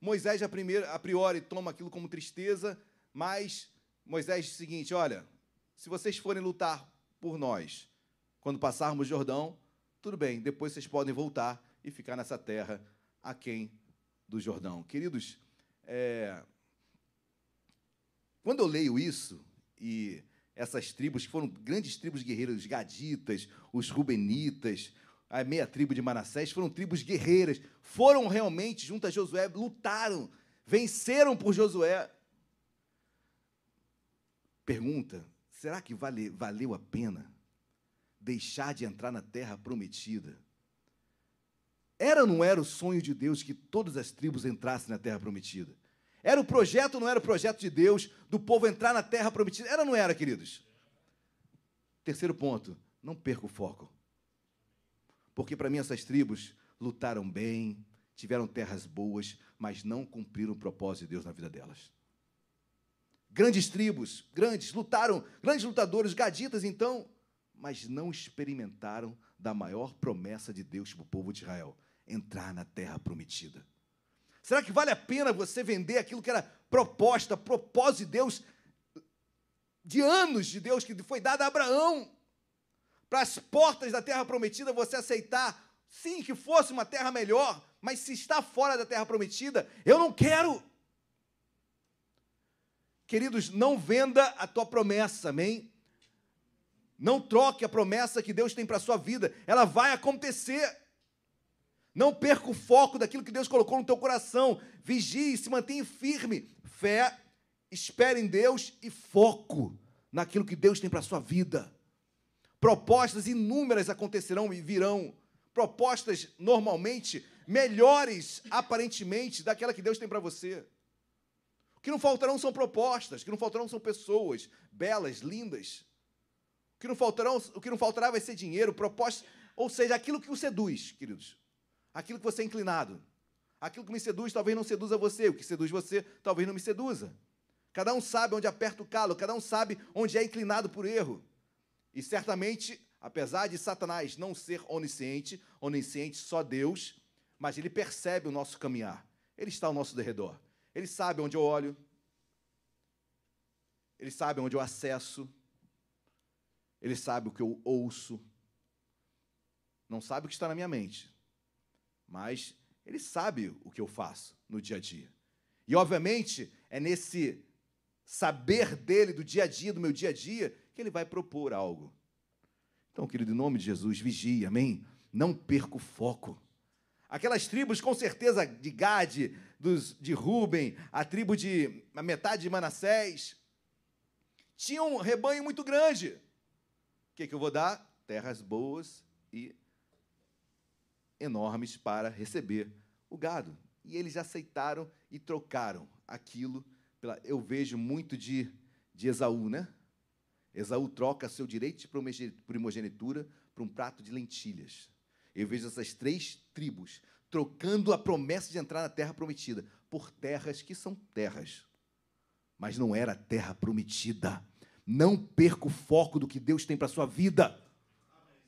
Moisés, a, primeira, a priori, toma aquilo como tristeza, mas Moisés disse o seguinte: Olha, se vocês forem lutar por nós, quando passarmos Jordão, tudo bem, depois vocês podem voltar e ficar nessa terra aquém do Jordão. Queridos, é... quando eu leio isso, e essas tribos, que foram grandes tribos guerreiras, os gaditas, os rubenitas, a meia tribo de Manassés, foram tribos guerreiras, foram realmente, junto a Josué, lutaram, venceram por Josué. Pergunta: será que vale, valeu a pena deixar de entrar na terra prometida? Era ou não era o sonho de Deus que todas as tribos entrassem na terra prometida? Era o projeto ou não era o projeto de Deus do povo entrar na terra prometida? Era ou não era, queridos? Terceiro ponto, não perca o foco. Porque para mim essas tribos lutaram bem, tiveram terras boas, mas não cumpriram o propósito de Deus na vida delas. Grandes tribos, grandes, lutaram, grandes lutadores, gaditas então, mas não experimentaram da maior promessa de Deus para o povo de Israel: entrar na terra prometida. Será que vale a pena você vender aquilo que era proposta, propósito de Deus, de anos de Deus, que foi dado a Abraão, para as portas da terra prometida você aceitar, sim, que fosse uma terra melhor, mas se está fora da terra prometida, eu não quero. Queridos, não venda a tua promessa, amém? Não troque a promessa que Deus tem para a sua vida, ela vai acontecer. Não perca o foco daquilo que Deus colocou no teu coração. Vigie, se mantenha firme. Fé, espere em Deus e foco naquilo que Deus tem para a sua vida. Propostas inúmeras acontecerão e virão. Propostas normalmente melhores, aparentemente, daquela que Deus tem para você. Que não faltarão são propostas, que não faltarão são pessoas belas, lindas. O que não faltarão, o que não faltará vai ser dinheiro, propostas, ou seja, aquilo que o seduz, queridos. Aquilo que você é inclinado. Aquilo que me seduz talvez não seduza você, o que seduz você talvez não me seduza. Cada um sabe onde aperta o calo, cada um sabe onde é inclinado por erro. E certamente, apesar de Satanás não ser onisciente, onisciente só Deus, mas ele percebe o nosso caminhar. Ele está ao nosso derredor. Ele sabe onde eu olho. Ele sabe onde eu acesso. Ele sabe o que eu ouço. Não sabe o que está na minha mente. Mas ele sabe o que eu faço no dia a dia. E, obviamente, é nesse saber dele, do dia a dia, do meu dia a dia, que ele vai propor algo. Então, querido, em nome de Jesus, vigie, amém? Não perca o foco. Aquelas tribos, com certeza, de Gade, dos, de Ruben, a tribo de a metade de Manassés, tinham um rebanho muito grande. O que, que eu vou dar? Terras boas e enormes para receber o gado. E eles aceitaram e trocaram aquilo. Pela, eu vejo muito de, de Esaú, né? Esaú troca seu direito de primogenitura por um prato de lentilhas. Eu vejo essas três tribos trocando a promessa de entrar na terra prometida por terras que são terras, mas não era terra prometida. Não perca o foco do que Deus tem para a sua vida.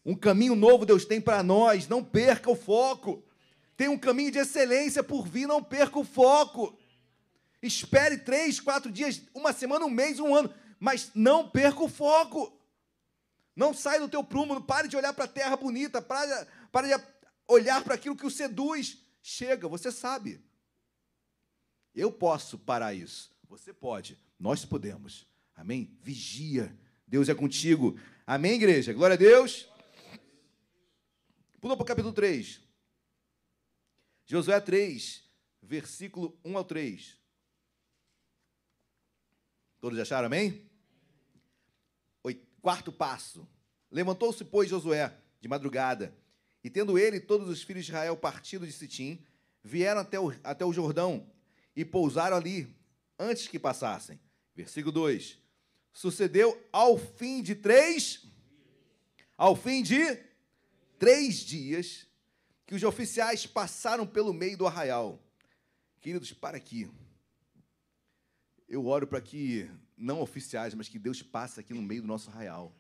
Um caminho novo Deus tem para nós, não perca o foco. Tem um caminho de excelência por vir, não perca o foco. Espere três, quatro dias, uma semana, um mês, um ano, mas não perca o foco. Não sai do teu prumo, pare de olhar para a terra bonita, pare, pare de olhar para aquilo que o seduz. Chega, você sabe. Eu posso parar isso. Você pode. Nós podemos. Amém? Vigia. Deus é contigo. Amém, igreja? Glória a Deus. Pula para o capítulo 3. Josué 3, versículo 1 ao 3. Todos acharam, amém? Quarto passo. Levantou-se, pois, Josué, de madrugada, e tendo ele e todos os filhos de Israel partido de Sitim, vieram até o, até o Jordão e pousaram ali, antes que passassem. Versículo 2. Sucedeu ao fim de três, ao fim de três dias que os oficiais passaram pelo meio do arraial. Queridos, para aqui. Eu oro para que, não oficiais, mas que Deus passe aqui no meio do nosso arraial.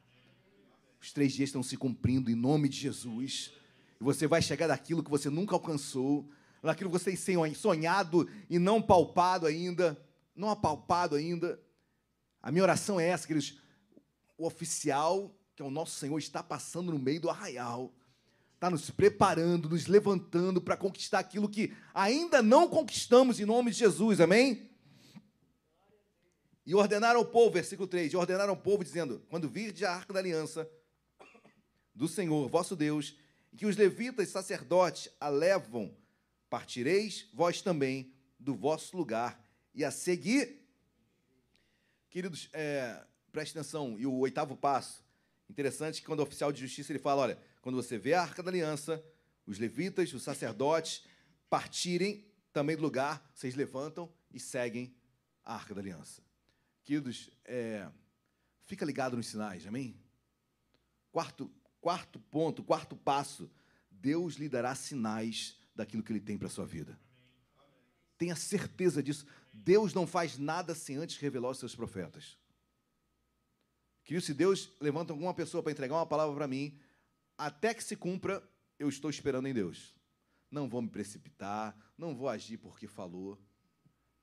Os três dias estão se cumprindo em nome de Jesus. E você vai chegar daquilo que você nunca alcançou, daquilo que você tem sonhado e não palpado ainda, não apalpado ainda. A minha oração é essa, queridos. O oficial, que é o nosso Senhor, está passando no meio do arraial está nos preparando, nos levantando para conquistar aquilo que ainda não conquistamos em nome de Jesus, amém? E ordenaram ao povo, versículo 3, e ordenaram ao povo, dizendo: Quando virde a arca da aliança do Senhor, vosso Deus, e que os levitas sacerdotes a levam, partireis vós também do vosso lugar e a seguir. Queridos, é, preste atenção, e o oitavo passo, interessante que quando o oficial de justiça ele fala: olha, quando você vê a arca da aliança, os levitas, os sacerdotes partirem também do lugar, vocês levantam e seguem a arca da aliança. Queridos, é, fica ligado nos sinais, amém? Quarto, quarto ponto, quarto passo, Deus lhe dará sinais daquilo que Ele tem para a sua vida. Tenha certeza disso. Deus não faz nada sem antes revelar os seus profetas. Que se Deus levanta alguma pessoa para entregar uma palavra para mim, até que se cumpra, eu estou esperando em Deus. Não vou me precipitar, não vou agir porque falou.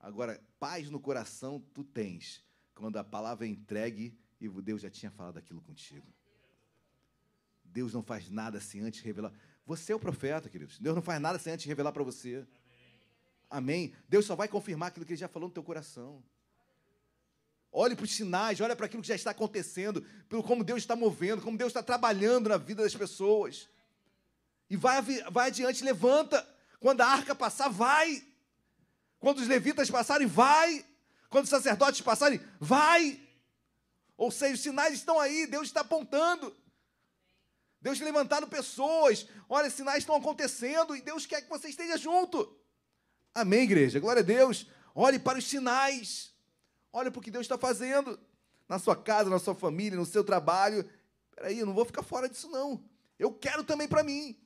Agora, paz no coração tu tens, quando a palavra é entregue e Deus já tinha falado aquilo contigo. Deus não faz nada sem antes revelar. Você é o profeta, queridos. Deus não faz nada sem antes revelar para você. Amém. Deus só vai confirmar aquilo que ele já falou no teu coração. Olhe para os sinais, olhe para aquilo que já está acontecendo, pelo como Deus está movendo, como Deus está trabalhando na vida das pessoas. E vai, vai adiante, levanta. Quando a arca passar, vai. Quando os levitas passarem, vai. Quando os sacerdotes passarem, vai. Ou seja, os sinais estão aí, Deus está apontando. Deus tem levantado pessoas. Olha, sinais estão acontecendo e Deus quer que você esteja junto. Amém, igreja? Glória a Deus. Olhe para os sinais. Olhe para o que Deus está fazendo na sua casa, na sua família, no seu trabalho. Peraí, eu não vou ficar fora disso, não. Eu quero também para mim.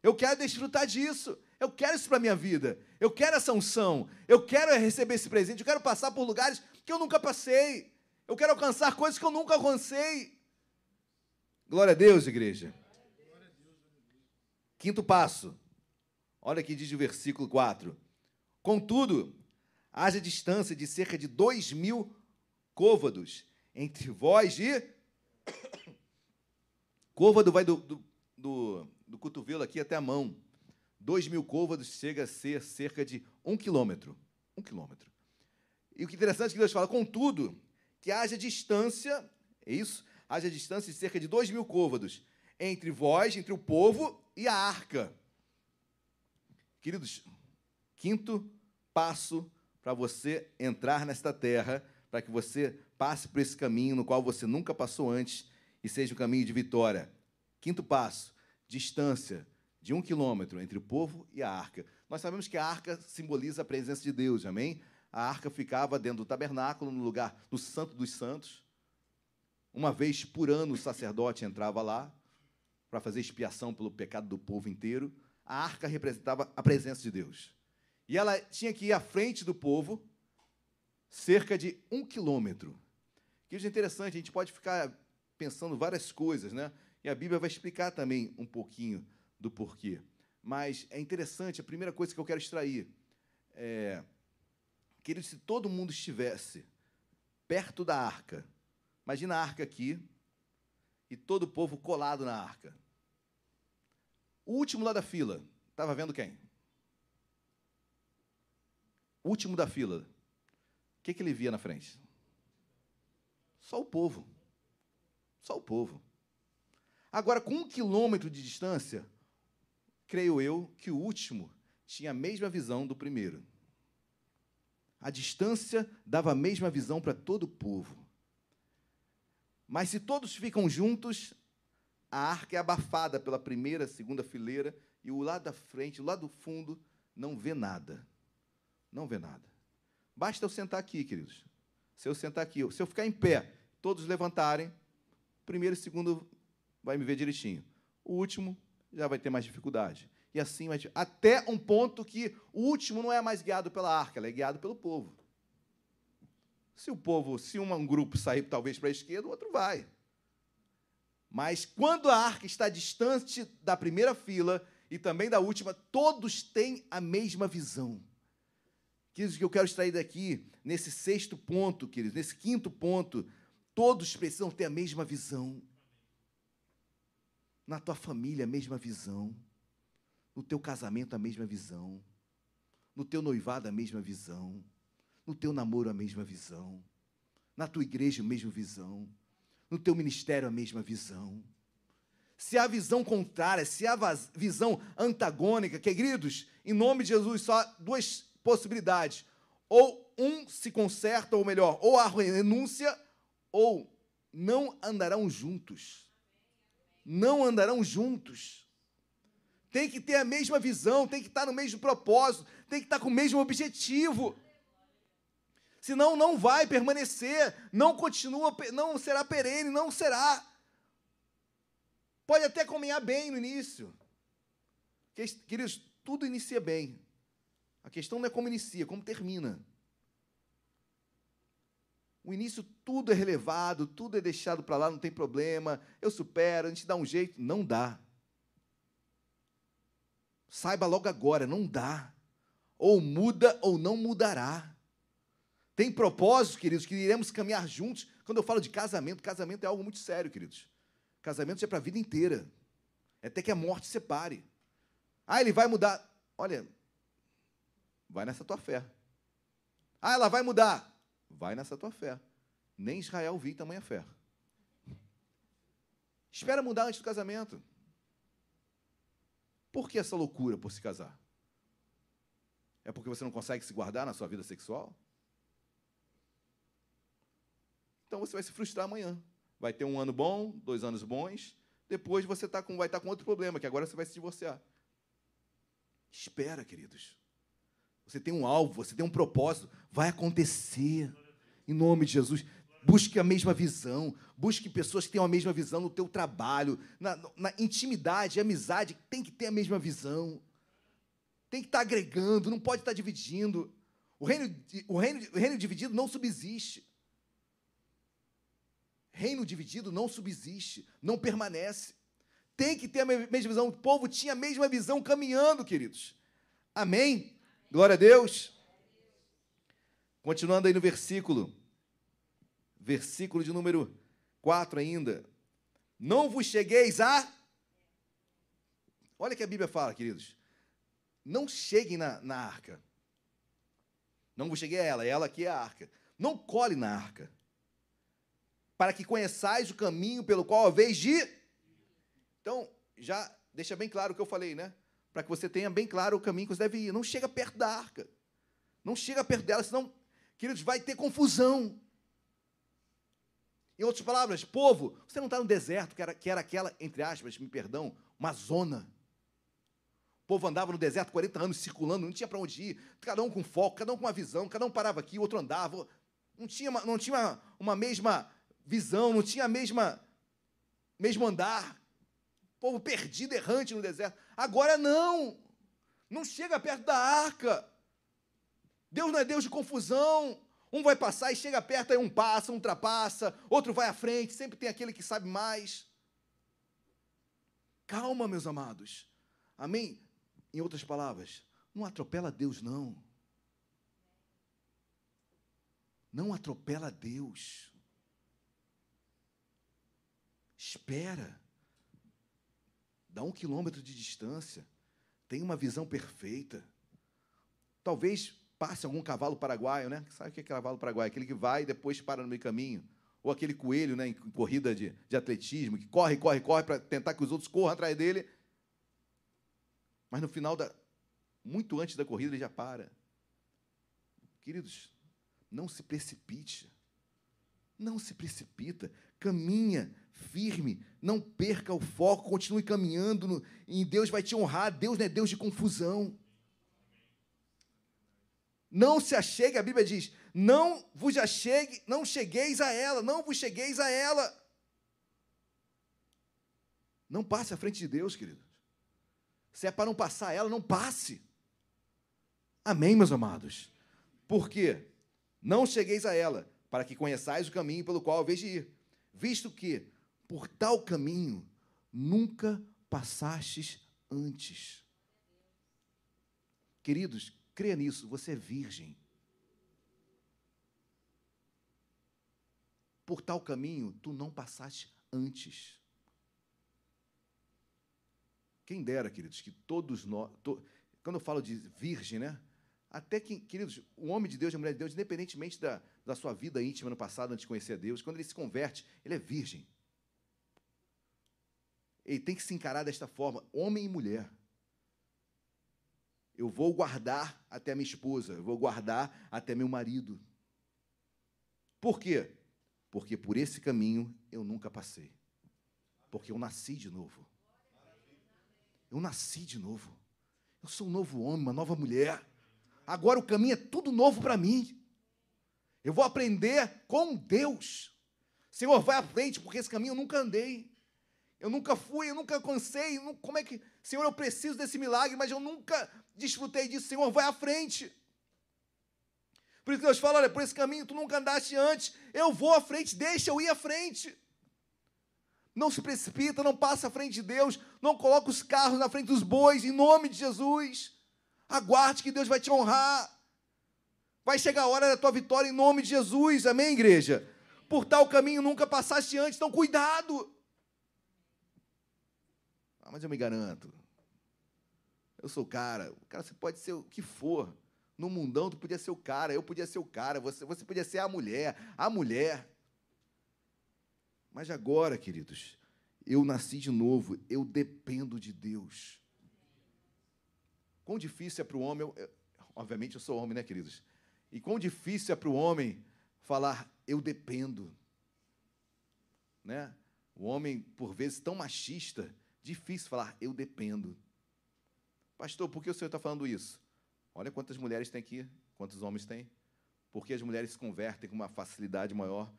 Eu quero desfrutar disso. Eu quero isso para a minha vida. Eu quero essa unção. Eu quero receber esse presente. Eu quero passar por lugares que eu nunca passei. Eu quero alcançar coisas que eu nunca alcancei. Glória a Deus, igreja. Quinto passo. Olha aqui diz o versículo 4. Contudo, haja distância de cerca de dois mil côvados entre vós e. Côvado vai do, do, do, do cotovelo aqui até a mão. Dois mil côvados chega a ser cerca de um quilômetro. Um quilômetro. E o que é interessante é que Deus fala, contudo, que haja distância, é isso? Haja distância de cerca de dois mil côvados entre vós, entre o povo e a arca. Queridos, quinto passo para você entrar nesta terra, para que você passe por esse caminho no qual você nunca passou antes e seja um caminho de vitória. Quinto passo, distância de um quilômetro entre o povo e a arca. Nós sabemos que a arca simboliza a presença de Deus, amém? A arca ficava dentro do tabernáculo, no lugar do Santo dos Santos. Uma vez por ano o sacerdote entrava lá para fazer expiação pelo pecado do povo inteiro. A arca representava a presença de Deus. E ela tinha que ir à frente do povo cerca de um quilômetro. Que é interessante, a gente pode ficar pensando várias coisas, né? E a Bíblia vai explicar também um pouquinho do porquê. Mas é interessante, a primeira coisa que eu quero extrair é que se todo mundo estivesse perto da arca, imagina a arca aqui e todo o povo colado na arca. O último lá da fila, estava vendo quem? O último da fila. O que, que ele via na frente? Só o povo. Só o povo. Agora, com um quilômetro de distância, creio eu que o último tinha a mesma visão do primeiro. A distância dava a mesma visão para todo o povo. Mas se todos ficam juntos, a arca é abafada pela primeira, segunda fileira e o lado da frente, o lado do fundo, não vê nada. Não vê nada. Basta eu sentar aqui, queridos. Se eu sentar aqui, se eu ficar em pé, todos levantarem, primeiro e segundo vai me ver direitinho. O último já vai ter mais dificuldade. E assim vai até um ponto que o último não é mais guiado pela arca, ela é guiado pelo povo. Se o povo, se um grupo sair talvez para a esquerda, o outro vai. Mas quando a arca está distante da primeira fila e também da última, todos têm a mesma visão. Queridos, o que eu quero extrair daqui, nesse sexto ponto, queridos, nesse quinto ponto, todos precisam ter a mesma visão. Na tua família, a mesma visão. No teu casamento, a mesma visão. No teu noivado, a mesma visão. No teu namoro, a mesma visão. Na tua igreja, a mesma visão. No teu ministério, a mesma visão. Se há visão contrária, se há visão antagônica, queridos, em nome de Jesus, só duas possibilidades. Ou um se conserta, ou melhor, ou há renúncia, ou não andarão juntos. Não andarão juntos tem que ter a mesma visão, tem que estar no mesmo propósito, tem que estar com o mesmo objetivo. Senão não vai permanecer, não continua, não será perene, não será. Pode até caminhar bem no início. Queridos, tudo inicia bem. A questão não é como inicia, como termina. O início tudo é relevado, tudo é deixado para lá, não tem problema. Eu supero, a gente dá um jeito. Não dá. Saiba logo agora, não dá. Ou muda ou não mudará. Tem propósitos, queridos, que iremos caminhar juntos. Quando eu falo de casamento, casamento é algo muito sério, queridos. Casamento é para a vida inteira. É até que a morte separe. Ah, ele vai mudar. Olha, vai nessa tua fé. Ah, ela vai mudar. Vai nessa tua fé. Nem Israel viu tamanha fé. Espera mudar antes do casamento. Por que essa loucura por se casar? É porque você não consegue se guardar na sua vida sexual? Então você vai se frustrar amanhã. Vai ter um ano bom, dois anos bons, depois você tá com, vai estar tá com outro problema, que agora você vai se divorciar. Espera, queridos. Você tem um alvo, você tem um propósito. Vai acontecer. Em nome de Jesus. Busque a mesma visão. Busque pessoas que tenham a mesma visão no teu trabalho, na, na intimidade, amizade, tem que ter a mesma visão. Tem que estar agregando, não pode estar dividindo. O reino, o reino, o reino dividido não subsiste. Reino dividido não subsiste, não permanece. Tem que ter a mesma visão. O povo tinha a mesma visão caminhando, queridos. Amém? Glória a Deus. Continuando aí no versículo, versículo de número 4 ainda. Não vos chegueis a. Olha o que a Bíblia fala, queridos. Não cheguem na, na arca. Não vos cheguei a ela, ela aqui é a arca. Não cole na arca. Para que conheçais o caminho pelo qual a vez de. Então, já deixa bem claro o que eu falei, né? Para que você tenha bem claro o caminho que você deve ir. Não chega perto da arca. Não chega perto dela, senão, queridos, vai ter confusão. Em outras palavras, povo, você não está no deserto, que era, que era aquela, entre aspas, me perdão, uma zona. O povo andava no deserto 40 anos circulando, não tinha para onde ir, cada um com foco, cada um com uma visão, cada um parava aqui, o outro andava. Não tinha, não tinha uma, uma mesma visão, não tinha a mesma mesmo andar. Povo perdido, errante no deserto. Agora não. Não chega perto da arca. Deus não é Deus de confusão. Um vai passar e chega perto, aí um passa, um ultrapassa, outro vai à frente, sempre tem aquele que sabe mais. Calma, meus amados. Amém? Em outras palavras, não atropela Deus, não. Não atropela Deus. Espera. Dá um quilômetro de distância. Tem uma visão perfeita. Talvez passe algum cavalo paraguaio, né? Sabe o que é cavalo paraguaio? Aquele que vai e depois para no meio caminho. Ou aquele coelho, né, em corrida de, de atletismo, que corre, corre, corre para tentar que os outros corram atrás dele. Mas no final, da, muito antes da corrida, ele já para. Queridos, não se precipite. Não se precipita. Caminha firme. Não perca o foco. Continue caminhando. No, e Deus vai te honrar. Deus não é Deus de confusão. Não se achegue, a Bíblia diz: não vos achegue, não chegueis a ela, não vos chegueis a ela. Não passe à frente de Deus, queridos. Se é para não passar ela, não passe. Amém, meus amados? Por quê? Não chegueis a ela, para que conheçais o caminho pelo qual haveis de ir, visto que por tal caminho nunca passastes antes. Queridos, Creia nisso, você é virgem. Por tal caminho tu não passaste antes. Quem dera, queridos, que todos nós. To, quando eu falo de virgem, né? Até que, queridos, o homem de Deus e a mulher de Deus, independentemente da, da sua vida íntima no passado, antes de conhecer a Deus, quando ele se converte, ele é virgem. Ele tem que se encarar desta forma, homem e mulher. Eu vou guardar até minha esposa, eu vou guardar até meu marido. Por quê? Porque por esse caminho eu nunca passei. Porque eu nasci de novo. Eu nasci de novo. Eu sou um novo homem, uma nova mulher. Agora o caminho é tudo novo para mim. Eu vou aprender com Deus. Senhor, vai à frente, porque esse caminho eu nunca andei. Eu nunca fui, eu nunca alcancei. Como é que, Senhor, eu preciso desse milagre, mas eu nunca desfrutei disso. Senhor, vai à frente. Por isso que Deus fala: olha, por esse caminho tu nunca andaste antes. Eu vou à frente, deixa eu ir à frente. Não se precipita, não passa à frente de Deus, não coloca os carros na frente dos bois, em nome de Jesus. Aguarde que Deus vai te honrar. Vai chegar a hora da tua vitória em nome de Jesus, amém, igreja? Por tal caminho nunca passaste antes, então cuidado. Ah, mas eu me garanto. Eu sou o cara. Cara, você pode ser o que for. No mundão, tu podia ser o cara, eu podia ser o cara, você, você podia ser a mulher, a mulher. Mas agora, queridos, eu nasci de novo, eu dependo de Deus. Quão difícil é para o homem, eu, obviamente eu sou homem, né, queridos? E quão difícil é para o homem falar, eu dependo. Né? O homem, por vezes, tão machista, difícil falar, eu dependo. Pastor, por que o senhor está falando isso? Olha quantas mulheres tem aqui, quantos homens tem. Por que as mulheres se convertem com uma facilidade maior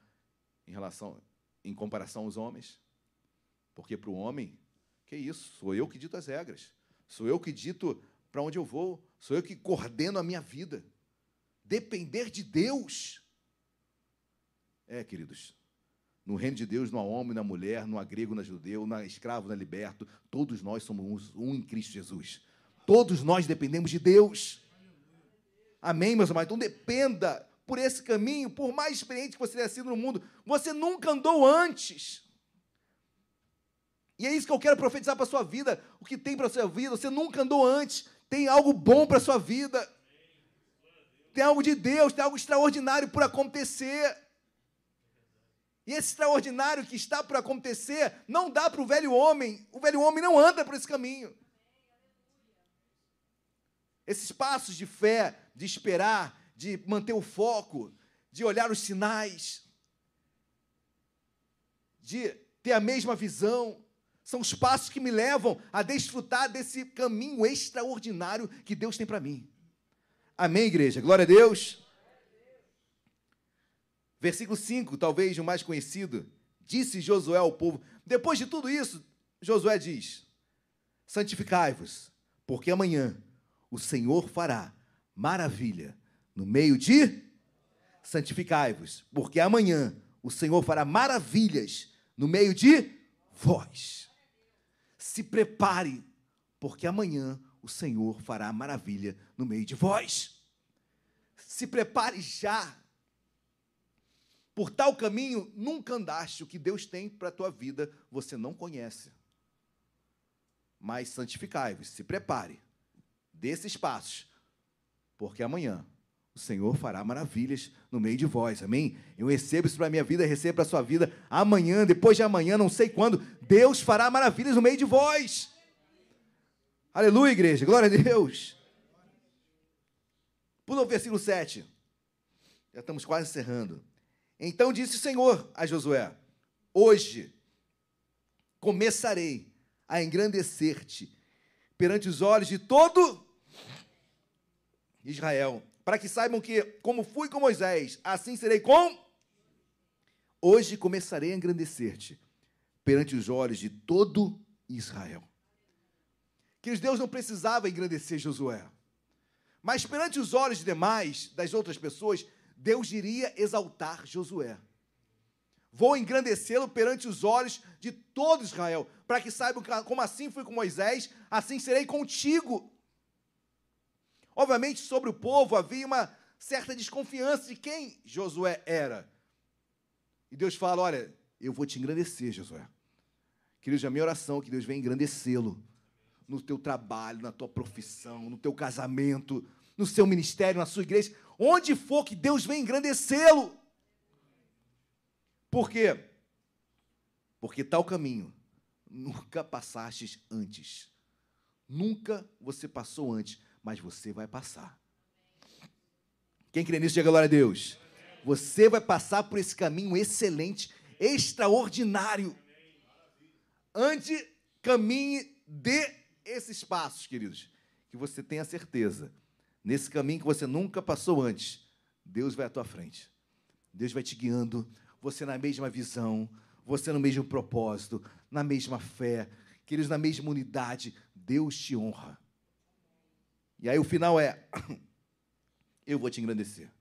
em relação, em comparação aos homens? Porque para o homem, que isso? Sou eu que dito as regras. Sou eu que dito para onde eu vou. Sou eu que coordeno a minha vida. Depender de Deus. É, queridos, no reino de Deus há homem, há mulher, há grego, há judeu, há escravo, há liberto. Todos nós somos um em Cristo Jesus. Todos nós dependemos de Deus. Amém, meus amados? Então dependa por esse caminho, por mais experiente que você tenha sido no mundo, você nunca andou antes. E é isso que eu quero profetizar para a sua vida. O que tem para a sua vida, você nunca andou antes. Tem algo bom para a sua vida. Tem algo de Deus, tem algo extraordinário por acontecer. E esse extraordinário que está por acontecer não dá para o velho homem. O velho homem não anda por esse caminho. Esses passos de fé, de esperar, de manter o foco, de olhar os sinais, de ter a mesma visão, são os passos que me levam a desfrutar desse caminho extraordinário que Deus tem para mim. Amém, igreja? Glória a Deus. Versículo 5, talvez o mais conhecido. Disse Josué ao povo. Depois de tudo isso, Josué diz: Santificai-vos, porque amanhã o Senhor fará maravilha no meio de. Santificai-vos, porque amanhã o Senhor fará maravilhas no meio de vós se prepare, porque amanhã o Senhor fará maravilha no meio de vós. Se prepare já. Por tal caminho nunca andaste. O que Deus tem para a tua vida você não conhece. Mas santificai-vos, se prepare. Desses passos, porque amanhã o Senhor fará maravilhas no meio de vós, amém? Eu recebo isso para a minha vida, recebo para a sua vida. Amanhã, depois de amanhã, não sei quando, Deus fará maravilhas no meio de vós. Aleluia, igreja, glória a Deus. Pula o versículo 7. Já estamos quase encerrando. Então disse o Senhor a Josué: Hoje começarei a engrandecer-te perante os olhos de todo Israel para que saibam que, como fui com Moisés, assim serei com. Hoje começarei a engrandecer-te perante os olhos de todo Israel. Que Deus não precisava engrandecer Josué, mas perante os olhos demais, das outras pessoas, Deus iria exaltar Josué. Vou engrandecê-lo perante os olhos de todo Israel, para que saibam como assim fui com Moisés, assim serei contigo. Obviamente, sobre o povo havia uma certa desconfiança de quem Josué era. E Deus fala: Olha, eu vou te engrandecer, Josué. Queridos, a minha oração é que Deus venha engrandecê-lo no teu trabalho, na tua profissão, no teu casamento, no seu ministério, na sua igreja, onde for que Deus venha engrandecê-lo. Por quê? Porque tal caminho nunca passastes antes. Nunca você passou antes mas você vai passar. Quem crê nisso, diga glória a Deus. Você vai passar por esse caminho excelente, extraordinário. Ande, caminhe, dê esses passos, queridos, que você tenha certeza. Nesse caminho que você nunca passou antes, Deus vai à tua frente. Deus vai te guiando, você na mesma visão, você no mesmo propósito, na mesma fé, queridos, na mesma unidade. Deus te honra. E aí o final é: eu vou te engrandecer.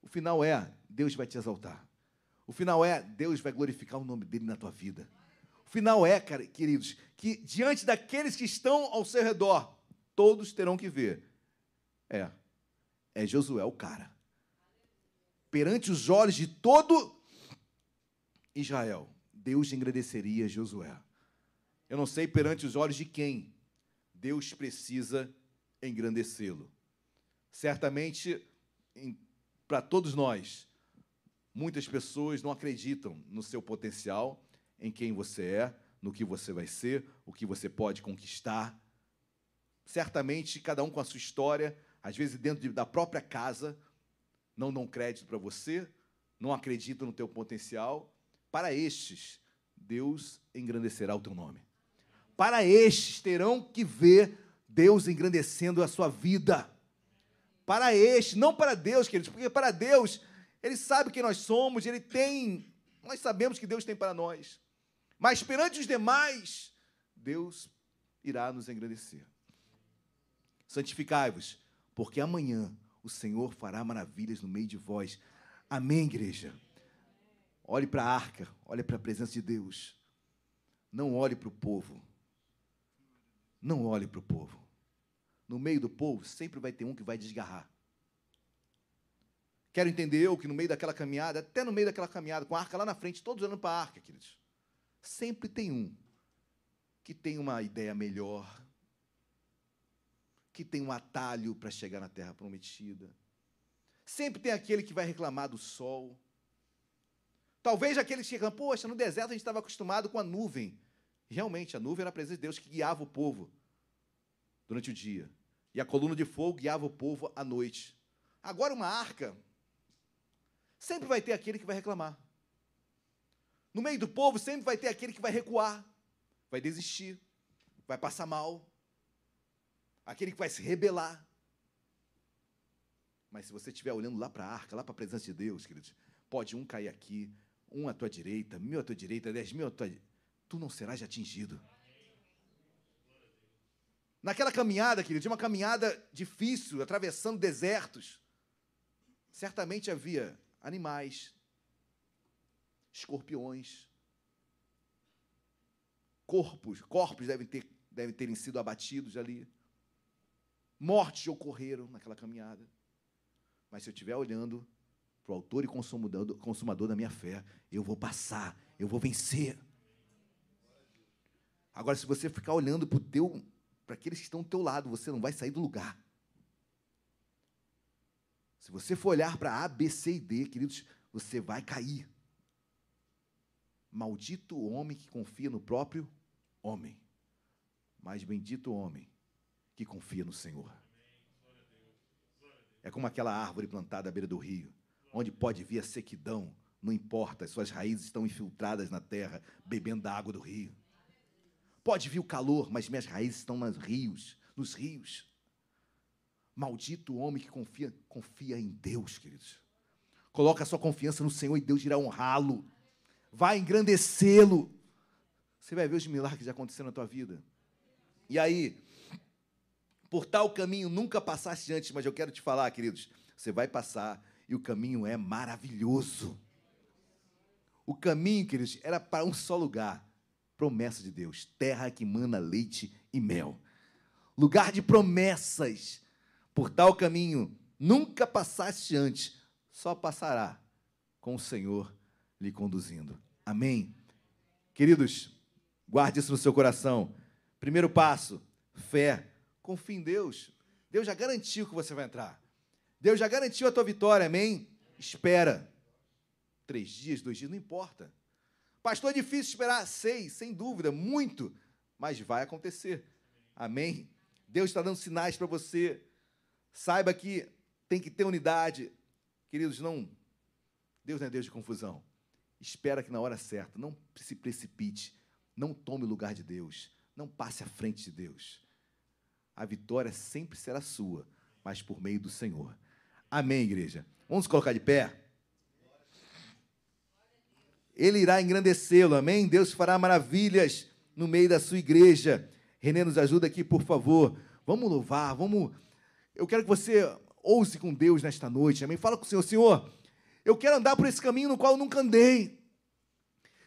O final é: Deus vai te exaltar. O final é: Deus vai glorificar o nome dele na tua vida. O final é, queridos, que diante daqueles que estão ao seu redor, todos terão que ver. É, é Josué o cara. Perante os olhos de todo Israel, Deus engrandeceria Josué. Eu não sei perante os olhos de quem Deus precisa engrandecê-lo. Certamente, para todos nós, muitas pessoas não acreditam no seu potencial, em quem você é, no que você vai ser, o que você pode conquistar. Certamente, cada um com a sua história, às vezes dentro de, da própria casa, não dão crédito para você, não acreditam no teu potencial. Para estes, Deus engrandecerá o teu nome. Para estes terão que ver Deus engrandecendo a sua vida. Para estes, não para Deus, queridos, porque para Deus, Ele sabe quem nós somos, Ele tem, nós sabemos que Deus tem para nós. Mas perante os demais, Deus irá nos engrandecer. Santificai-vos, porque amanhã o Senhor fará maravilhas no meio de vós. Amém, igreja? Olhe para a arca, olhe para a presença de Deus. Não olhe para o povo. Não olhe para o povo. No meio do povo sempre vai ter um que vai desgarrar. Quero entender eu que no meio daquela caminhada, até no meio daquela caminhada, com a arca lá na frente, todos olhando para a arca, queridos. Sempre tem um que tem uma ideia melhor, que tem um atalho para chegar na terra prometida. Sempre tem aquele que vai reclamar do sol. Talvez aquele que reclama, poxa, no deserto a gente estava acostumado com a nuvem. Realmente, a nuvem era a presença de Deus que guiava o povo durante o dia. E a coluna de fogo guiava o povo à noite. Agora, uma arca, sempre vai ter aquele que vai reclamar. No meio do povo, sempre vai ter aquele que vai recuar, vai desistir, vai passar mal, aquele que vai se rebelar. Mas se você estiver olhando lá para a arca, lá para a presença de Deus, queridos, pode um cair aqui, um à tua direita, mil à tua direita, dez mil à tua direita tu não serás atingido. Naquela caminhada, querido, de uma caminhada difícil, atravessando desertos, certamente havia animais, escorpiões, corpos, corpos devem ter, devem terem sido abatidos ali, mortes ocorreram naquela caminhada. Mas se eu estiver olhando para o autor e consumador, da minha fé, eu vou passar, eu vou vencer. Agora, se você ficar olhando para teu, para aqueles que estão do teu lado, você não vai sair do lugar. Se você for olhar para A, B, C e D, queridos, você vai cair. Maldito o homem que confia no próprio homem, mas bendito o homem que confia no Senhor. É como aquela árvore plantada à beira do rio, onde pode vir a sequidão, não importa, as suas raízes estão infiltradas na terra, bebendo da água do rio. Pode vir o calor, mas minhas raízes estão nos rios, nos rios. Maldito o homem que confia, confia em Deus, queridos. Coloca a sua confiança no Senhor e Deus irá honrá-lo. Vai engrandecê-lo. Você vai ver os milagres que aconteceram na tua vida. E aí, por tal caminho nunca passaste antes, mas eu quero te falar, queridos, você vai passar e o caminho é maravilhoso. O caminho, queridos, era para um só lugar promessa de Deus, terra que mana leite e mel. Lugar de promessas. Por tal caminho nunca passaste antes, só passará com o Senhor lhe conduzindo. Amém. Queridos, guarde isso no seu coração. Primeiro passo, fé. Confie em Deus. Deus já garantiu que você vai entrar. Deus já garantiu a tua vitória, amém? Espera. Três dias, dois dias, não importa. Pastor, é difícil esperar seis, sem dúvida, muito, mas vai acontecer. Amém? Deus está dando sinais para você. Saiba que tem que ter unidade. Queridos, não. Deus não é Deus de confusão. Espera que na hora certa, não se precipite, não tome o lugar de Deus, não passe à frente de Deus. A vitória sempre será sua, mas por meio do Senhor. Amém, igreja. Vamos colocar de pé? Ele irá engrandecê-lo, amém? Deus fará maravilhas no meio da sua igreja. Renê, nos ajuda aqui, por favor. Vamos louvar, vamos. Eu quero que você ouse com Deus nesta noite, amém? Fala com o Senhor, Senhor, eu quero andar por esse caminho no qual eu nunca andei.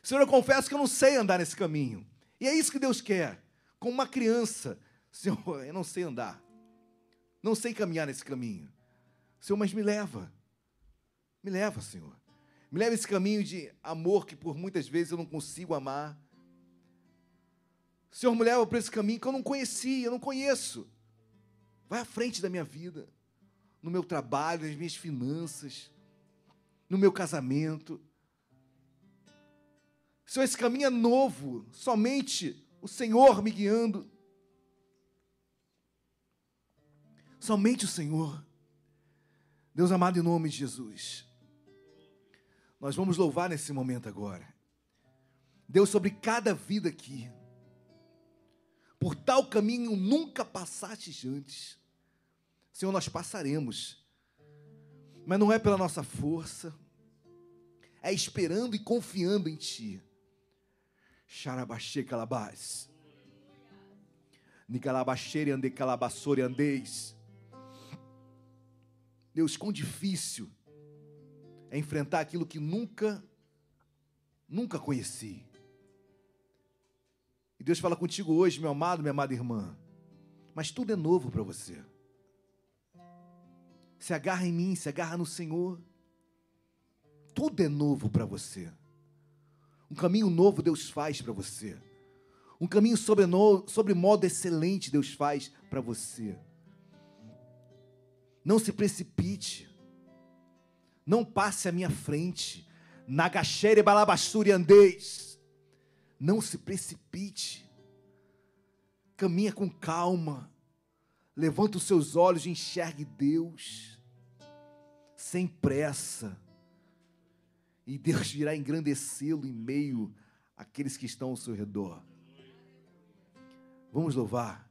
Senhor, eu confesso que eu não sei andar nesse caminho. E é isso que Deus quer. Como uma criança, Senhor, eu não sei andar. Não sei caminhar nesse caminho. Senhor, mas me leva. Me leva, Senhor. Me leva esse caminho de amor que por muitas vezes eu não consigo amar. Senhor me leva para esse caminho que eu não conhecia, eu não conheço. Vai à frente da minha vida, no meu trabalho, nas minhas finanças, no meu casamento. Senhor, esse caminho é novo, somente o Senhor me guiando. Somente o Senhor. Deus amado, em nome de Jesus. Nós vamos louvar nesse momento agora. Deus, sobre cada vida aqui. Por tal caminho nunca passastes antes. Senhor, nós passaremos. Mas não é pela nossa força, é esperando e confiando em Ti. Xarabaxê calabás. Nicalabaxere ande calabassore andeis. Deus, quão difícil é enfrentar aquilo que nunca, nunca conheci. E Deus fala contigo hoje, meu amado, minha amada irmã. Mas tudo é novo para você. Se agarra em mim, se agarra no Senhor. Tudo é novo para você. Um caminho novo Deus faz para você. Um caminho sobre, no, sobre modo excelente Deus faz para você. Não se precipite. Não passe à minha frente. Nagachere balabassuri andeis não se precipite. Caminha com calma. Levanta os seus olhos e enxergue Deus. Sem pressa. E Deus irá engrandecê-lo em meio àqueles que estão ao seu redor. Vamos louvar.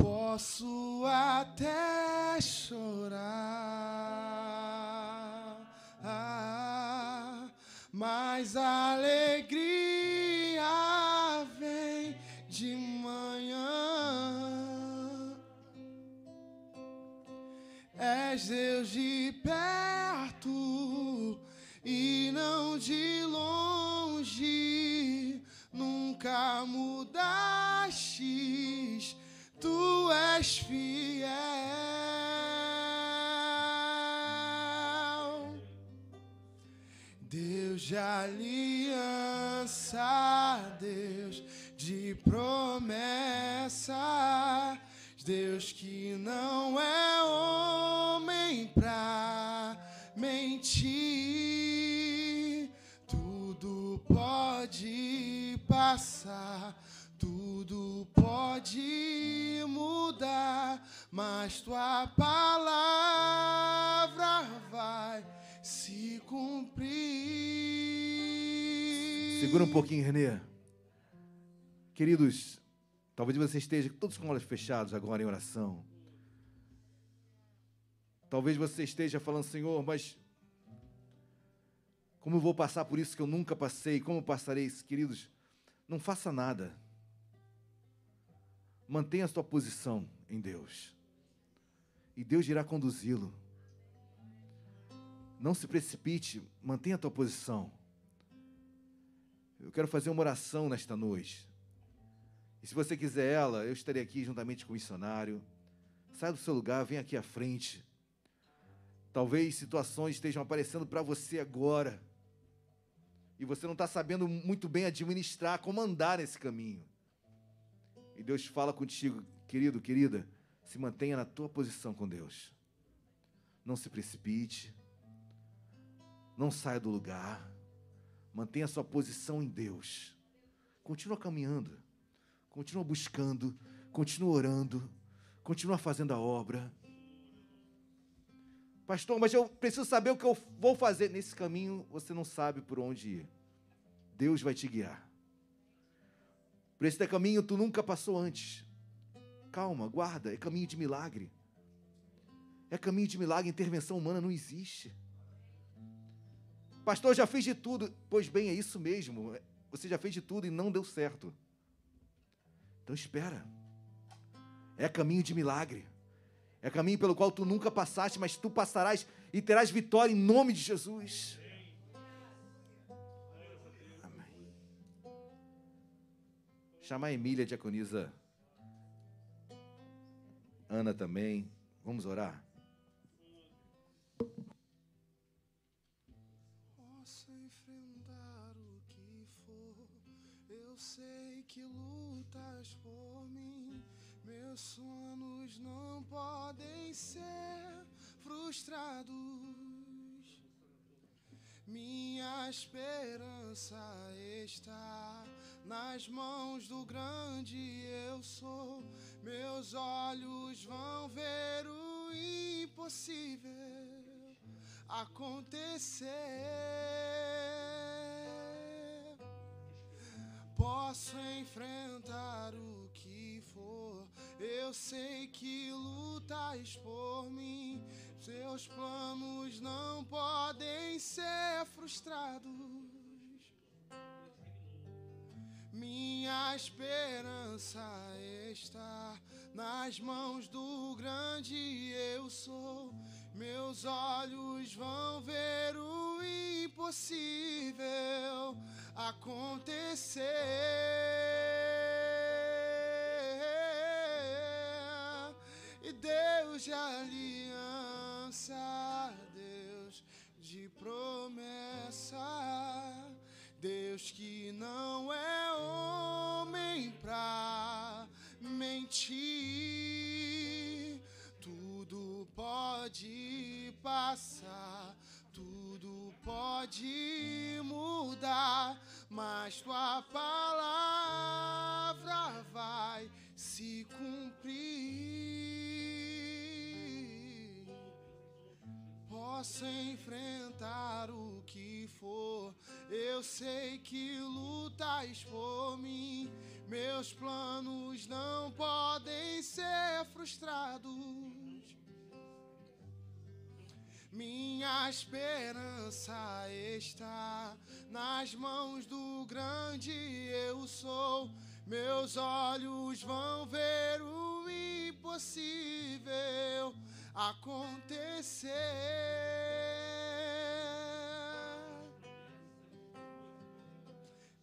Posso até chorar. Mas a alegria vem de manhã. És Deus de perto e não de longe, nunca mudastes, tu és fiel. Deus de aliança, Deus de promessa, Deus que não é homem pra mentir. Tudo pode passar, tudo pode mudar, mas tua palavra vai se cumprir. Segura um pouquinho, Renê. Queridos, talvez você esteja todos com olhos fechados agora em oração. Talvez você esteja falando, Senhor, mas como eu vou passar por isso que eu nunca passei? Como passarei isso, queridos? Não faça nada. Mantenha a sua posição em Deus. E Deus irá conduzi-lo. Não se precipite, mantenha a tua posição. Eu quero fazer uma oração nesta noite. E se você quiser ela, eu estarei aqui juntamente com o missionário. Saia do seu lugar, venha aqui à frente. Talvez situações estejam aparecendo para você agora. E você não está sabendo muito bem administrar, como andar nesse caminho. E Deus fala contigo, querido, querida, se mantenha na tua posição com Deus. Não se precipite. Não saia do lugar. Mantenha sua posição em Deus. Continua caminhando. Continua buscando. Continua orando. Continua fazendo a obra. Pastor, mas eu preciso saber o que eu vou fazer. Nesse caminho, você não sabe por onde ir. Deus vai te guiar. Por esse caminho, tu nunca passou antes. Calma, guarda. É caminho de milagre. É caminho de milagre. Intervenção humana não existe. Pastor, já fiz de tudo. Pois bem, é isso mesmo. Você já fez de tudo e não deu certo. Então espera. É caminho de milagre. É caminho pelo qual tu nunca passaste, mas tu passarás e terás vitória em nome de Jesus. Chamar a Emília, diaconisa. Ana também. Vamos orar? Posso enfrentar o que for, eu sei que lutas por mim. Meus sonhos não podem ser frustrados. Minha esperança está nas mãos do grande eu sou. Meus olhos vão ver o impossível acontecer. Posso enfrentar o que for, eu sei que lutas por mim. Seus planos não podem ser frustrados. Minha esperança está nas mãos do grande eu sou. Meus olhos vão ver o impossível acontecer. E Deus de aliança, Deus de promessa, Deus que não é homem pra mentir, tudo pode passar, tudo pode mudar, mas tua palavra vai se cumprir. Posso enfrentar o que for, eu sei que lutas por mim. Meus planos não podem ser frustrados. Minha esperança está nas mãos do grande eu sou. Meus olhos vão ver o impossível acontecer.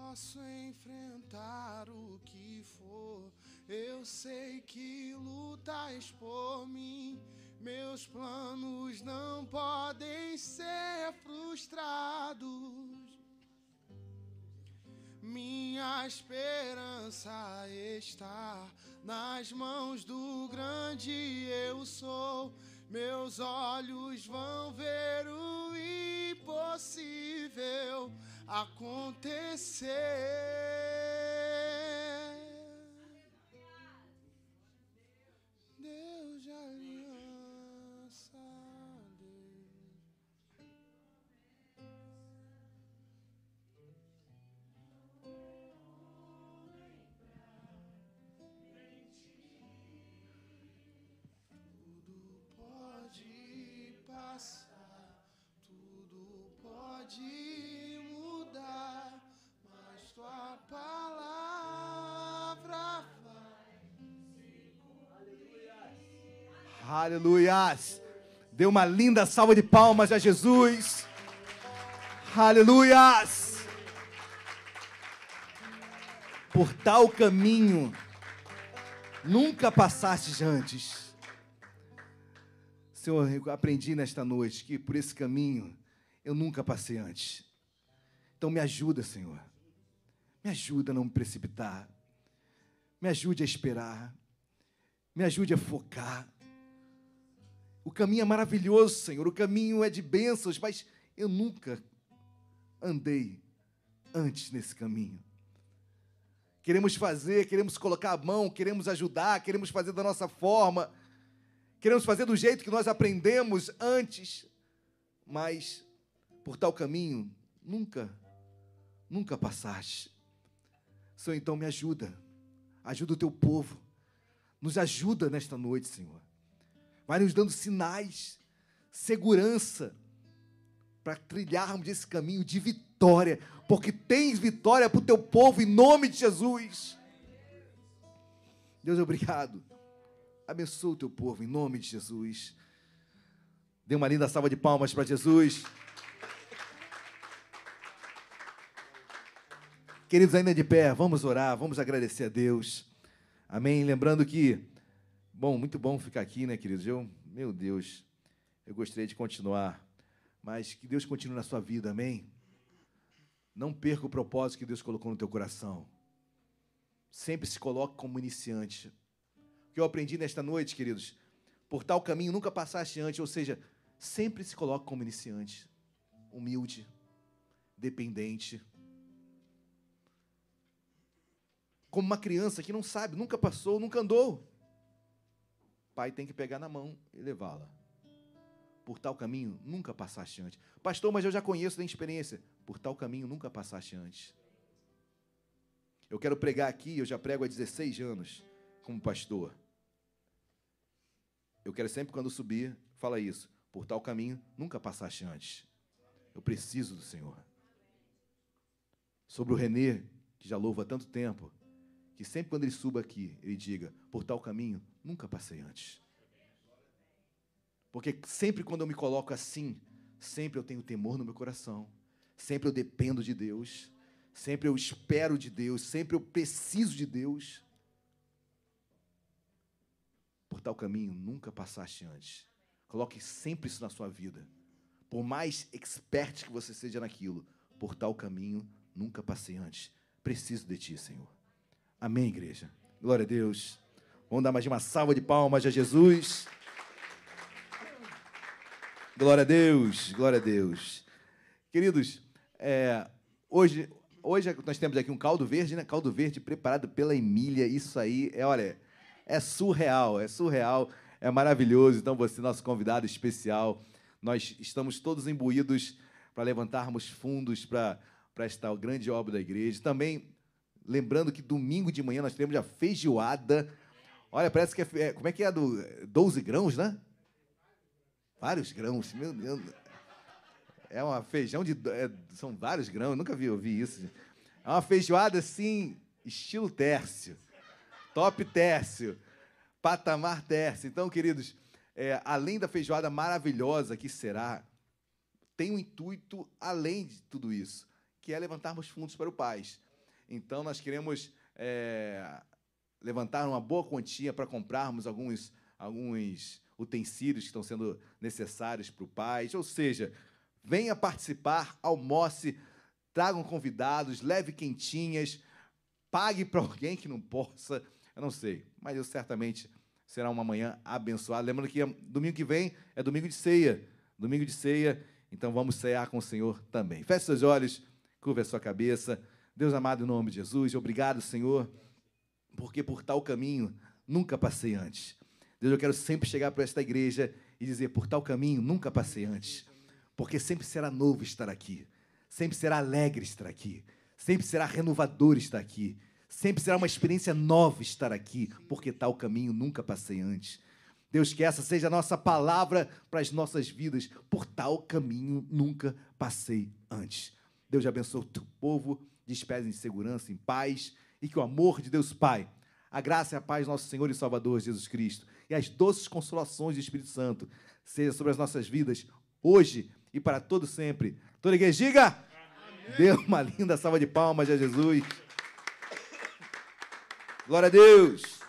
Posso enfrentar o que for, eu sei que lutas por mim. Meus planos não podem ser frustrados. Minha esperança está nas mãos do grande eu sou. Meus olhos vão ver o impossível acontecer. Deus de aliança. Tudo pode passar, tudo pode mas tua palavra vai. Aleluias. Dê uma linda salva de palmas a Jesus. Aleluias. Por tal caminho nunca passastes antes. Senhor, eu aprendi nesta noite que por esse caminho eu nunca passei antes. Então me ajuda, Senhor. Me ajuda a não me precipitar. Me ajude a esperar. Me ajude a focar. O caminho é maravilhoso, Senhor. O caminho é de bênçãos, mas eu nunca andei antes nesse caminho. Queremos fazer, queremos colocar a mão, queremos ajudar, queremos fazer da nossa forma, queremos fazer do jeito que nós aprendemos antes, mas por tal caminho nunca, nunca passaste. Senhor, então me ajuda, ajuda o teu povo, nos ajuda nesta noite, Senhor. Vai nos dando sinais, segurança, para trilharmos esse caminho de vitória, porque tens vitória para o teu povo em nome de Jesus. Deus, obrigado. Abençoa o teu povo em nome de Jesus. Dê uma linda salva de palmas para Jesus. Queridos, ainda de pé, vamos orar, vamos agradecer a Deus. Amém. Lembrando que, bom, muito bom ficar aqui, né, queridos? Eu, meu Deus, eu gostaria de continuar mas que Deus continue na sua vida, amém? Não perca o propósito que Deus colocou no teu coração. Sempre se coloque como iniciante. O que eu aprendi nesta noite, queridos, por tal caminho nunca passaste antes, ou seja, sempre se coloque como iniciante, humilde, dependente. Como uma criança que não sabe, nunca passou, nunca andou. Pai tem que pegar na mão e levá-la por tal caminho nunca passaste antes. Pastor, mas eu já conheço, da experiência. Por tal caminho nunca passaste antes. Eu quero pregar aqui, eu já prego há 16 anos como pastor. Eu quero sempre quando subir, fala isso. Por tal caminho nunca passaste antes. Eu preciso do Senhor. Sobre o Renê, que já louva há tanto tempo, que sempre quando ele suba aqui, ele diga: Por tal caminho nunca passei antes. Porque sempre quando eu me coloco assim, sempre eu tenho temor no meu coração, sempre eu dependo de Deus, sempre eu espero de Deus, sempre eu preciso de Deus. Por tal caminho nunca passaste antes. Coloque sempre isso na sua vida. Por mais expert que você seja naquilo, por tal caminho nunca passei antes. Preciso de ti, Senhor. Amém, igreja. Glória a Deus. Vamos dar mais uma salva de palmas a Jesus. Glória a Deus, glória a Deus. Queridos, é, hoje, hoje nós temos aqui um caldo verde, né? Caldo verde preparado pela Emília. Isso aí é, olha, é surreal, é surreal, é maravilhoso. Então, você, nosso convidado especial, nós estamos todos imbuídos para levantarmos fundos para, esta grande obra da igreja. Também, lembrando que domingo de manhã nós teremos a feijoada. Olha, parece que é, é como é que é do 12 grãos, né? Vários grãos, meu Deus. É uma feijão de. É, são vários grãos, nunca vi ouvir isso. É uma feijoada assim, estilo tércio. Top tércio. Patamar tércio. Então, queridos, é, além da feijoada maravilhosa que será, tem um intuito além de tudo isso, que é levantarmos fundos para o Paz. Então, nós queremos é, levantar uma boa quantia para comprarmos alguns, alguns utensílios que estão sendo necessários para o pai. Ou seja, venha participar, almoce, tragam convidados, leve quentinhas, pague para alguém que não possa. Eu não sei, mas eu certamente será uma manhã abençoada. Lembrando que domingo que vem é domingo de ceia. Domingo de ceia, então vamos cear com o Senhor também. Feche seus olhos, curva a sua cabeça. Deus amado, em nome de Jesus, obrigado, Senhor, porque por tal caminho nunca passei antes. Deus, eu quero sempre chegar para esta igreja e dizer: por tal caminho nunca passei antes, porque sempre será novo estar aqui, sempre será alegre estar aqui, sempre será renovador estar aqui, sempre será uma experiência nova estar aqui, porque tal caminho nunca passei antes. Deus, que essa seja a nossa palavra para as nossas vidas, por tal caminho nunca passei antes. Deus abençoe o teu povo, despede em segurança, em paz, e que o amor de Deus Pai, a graça e a paz do nosso Senhor e Salvador Jesus Cristo e as doces consolações do Espírito Santo seja sobre as nossas vidas hoje e para todo sempre. Toda igreja diga. Dê uma linda salva de palmas a Jesus. Glória a Deus.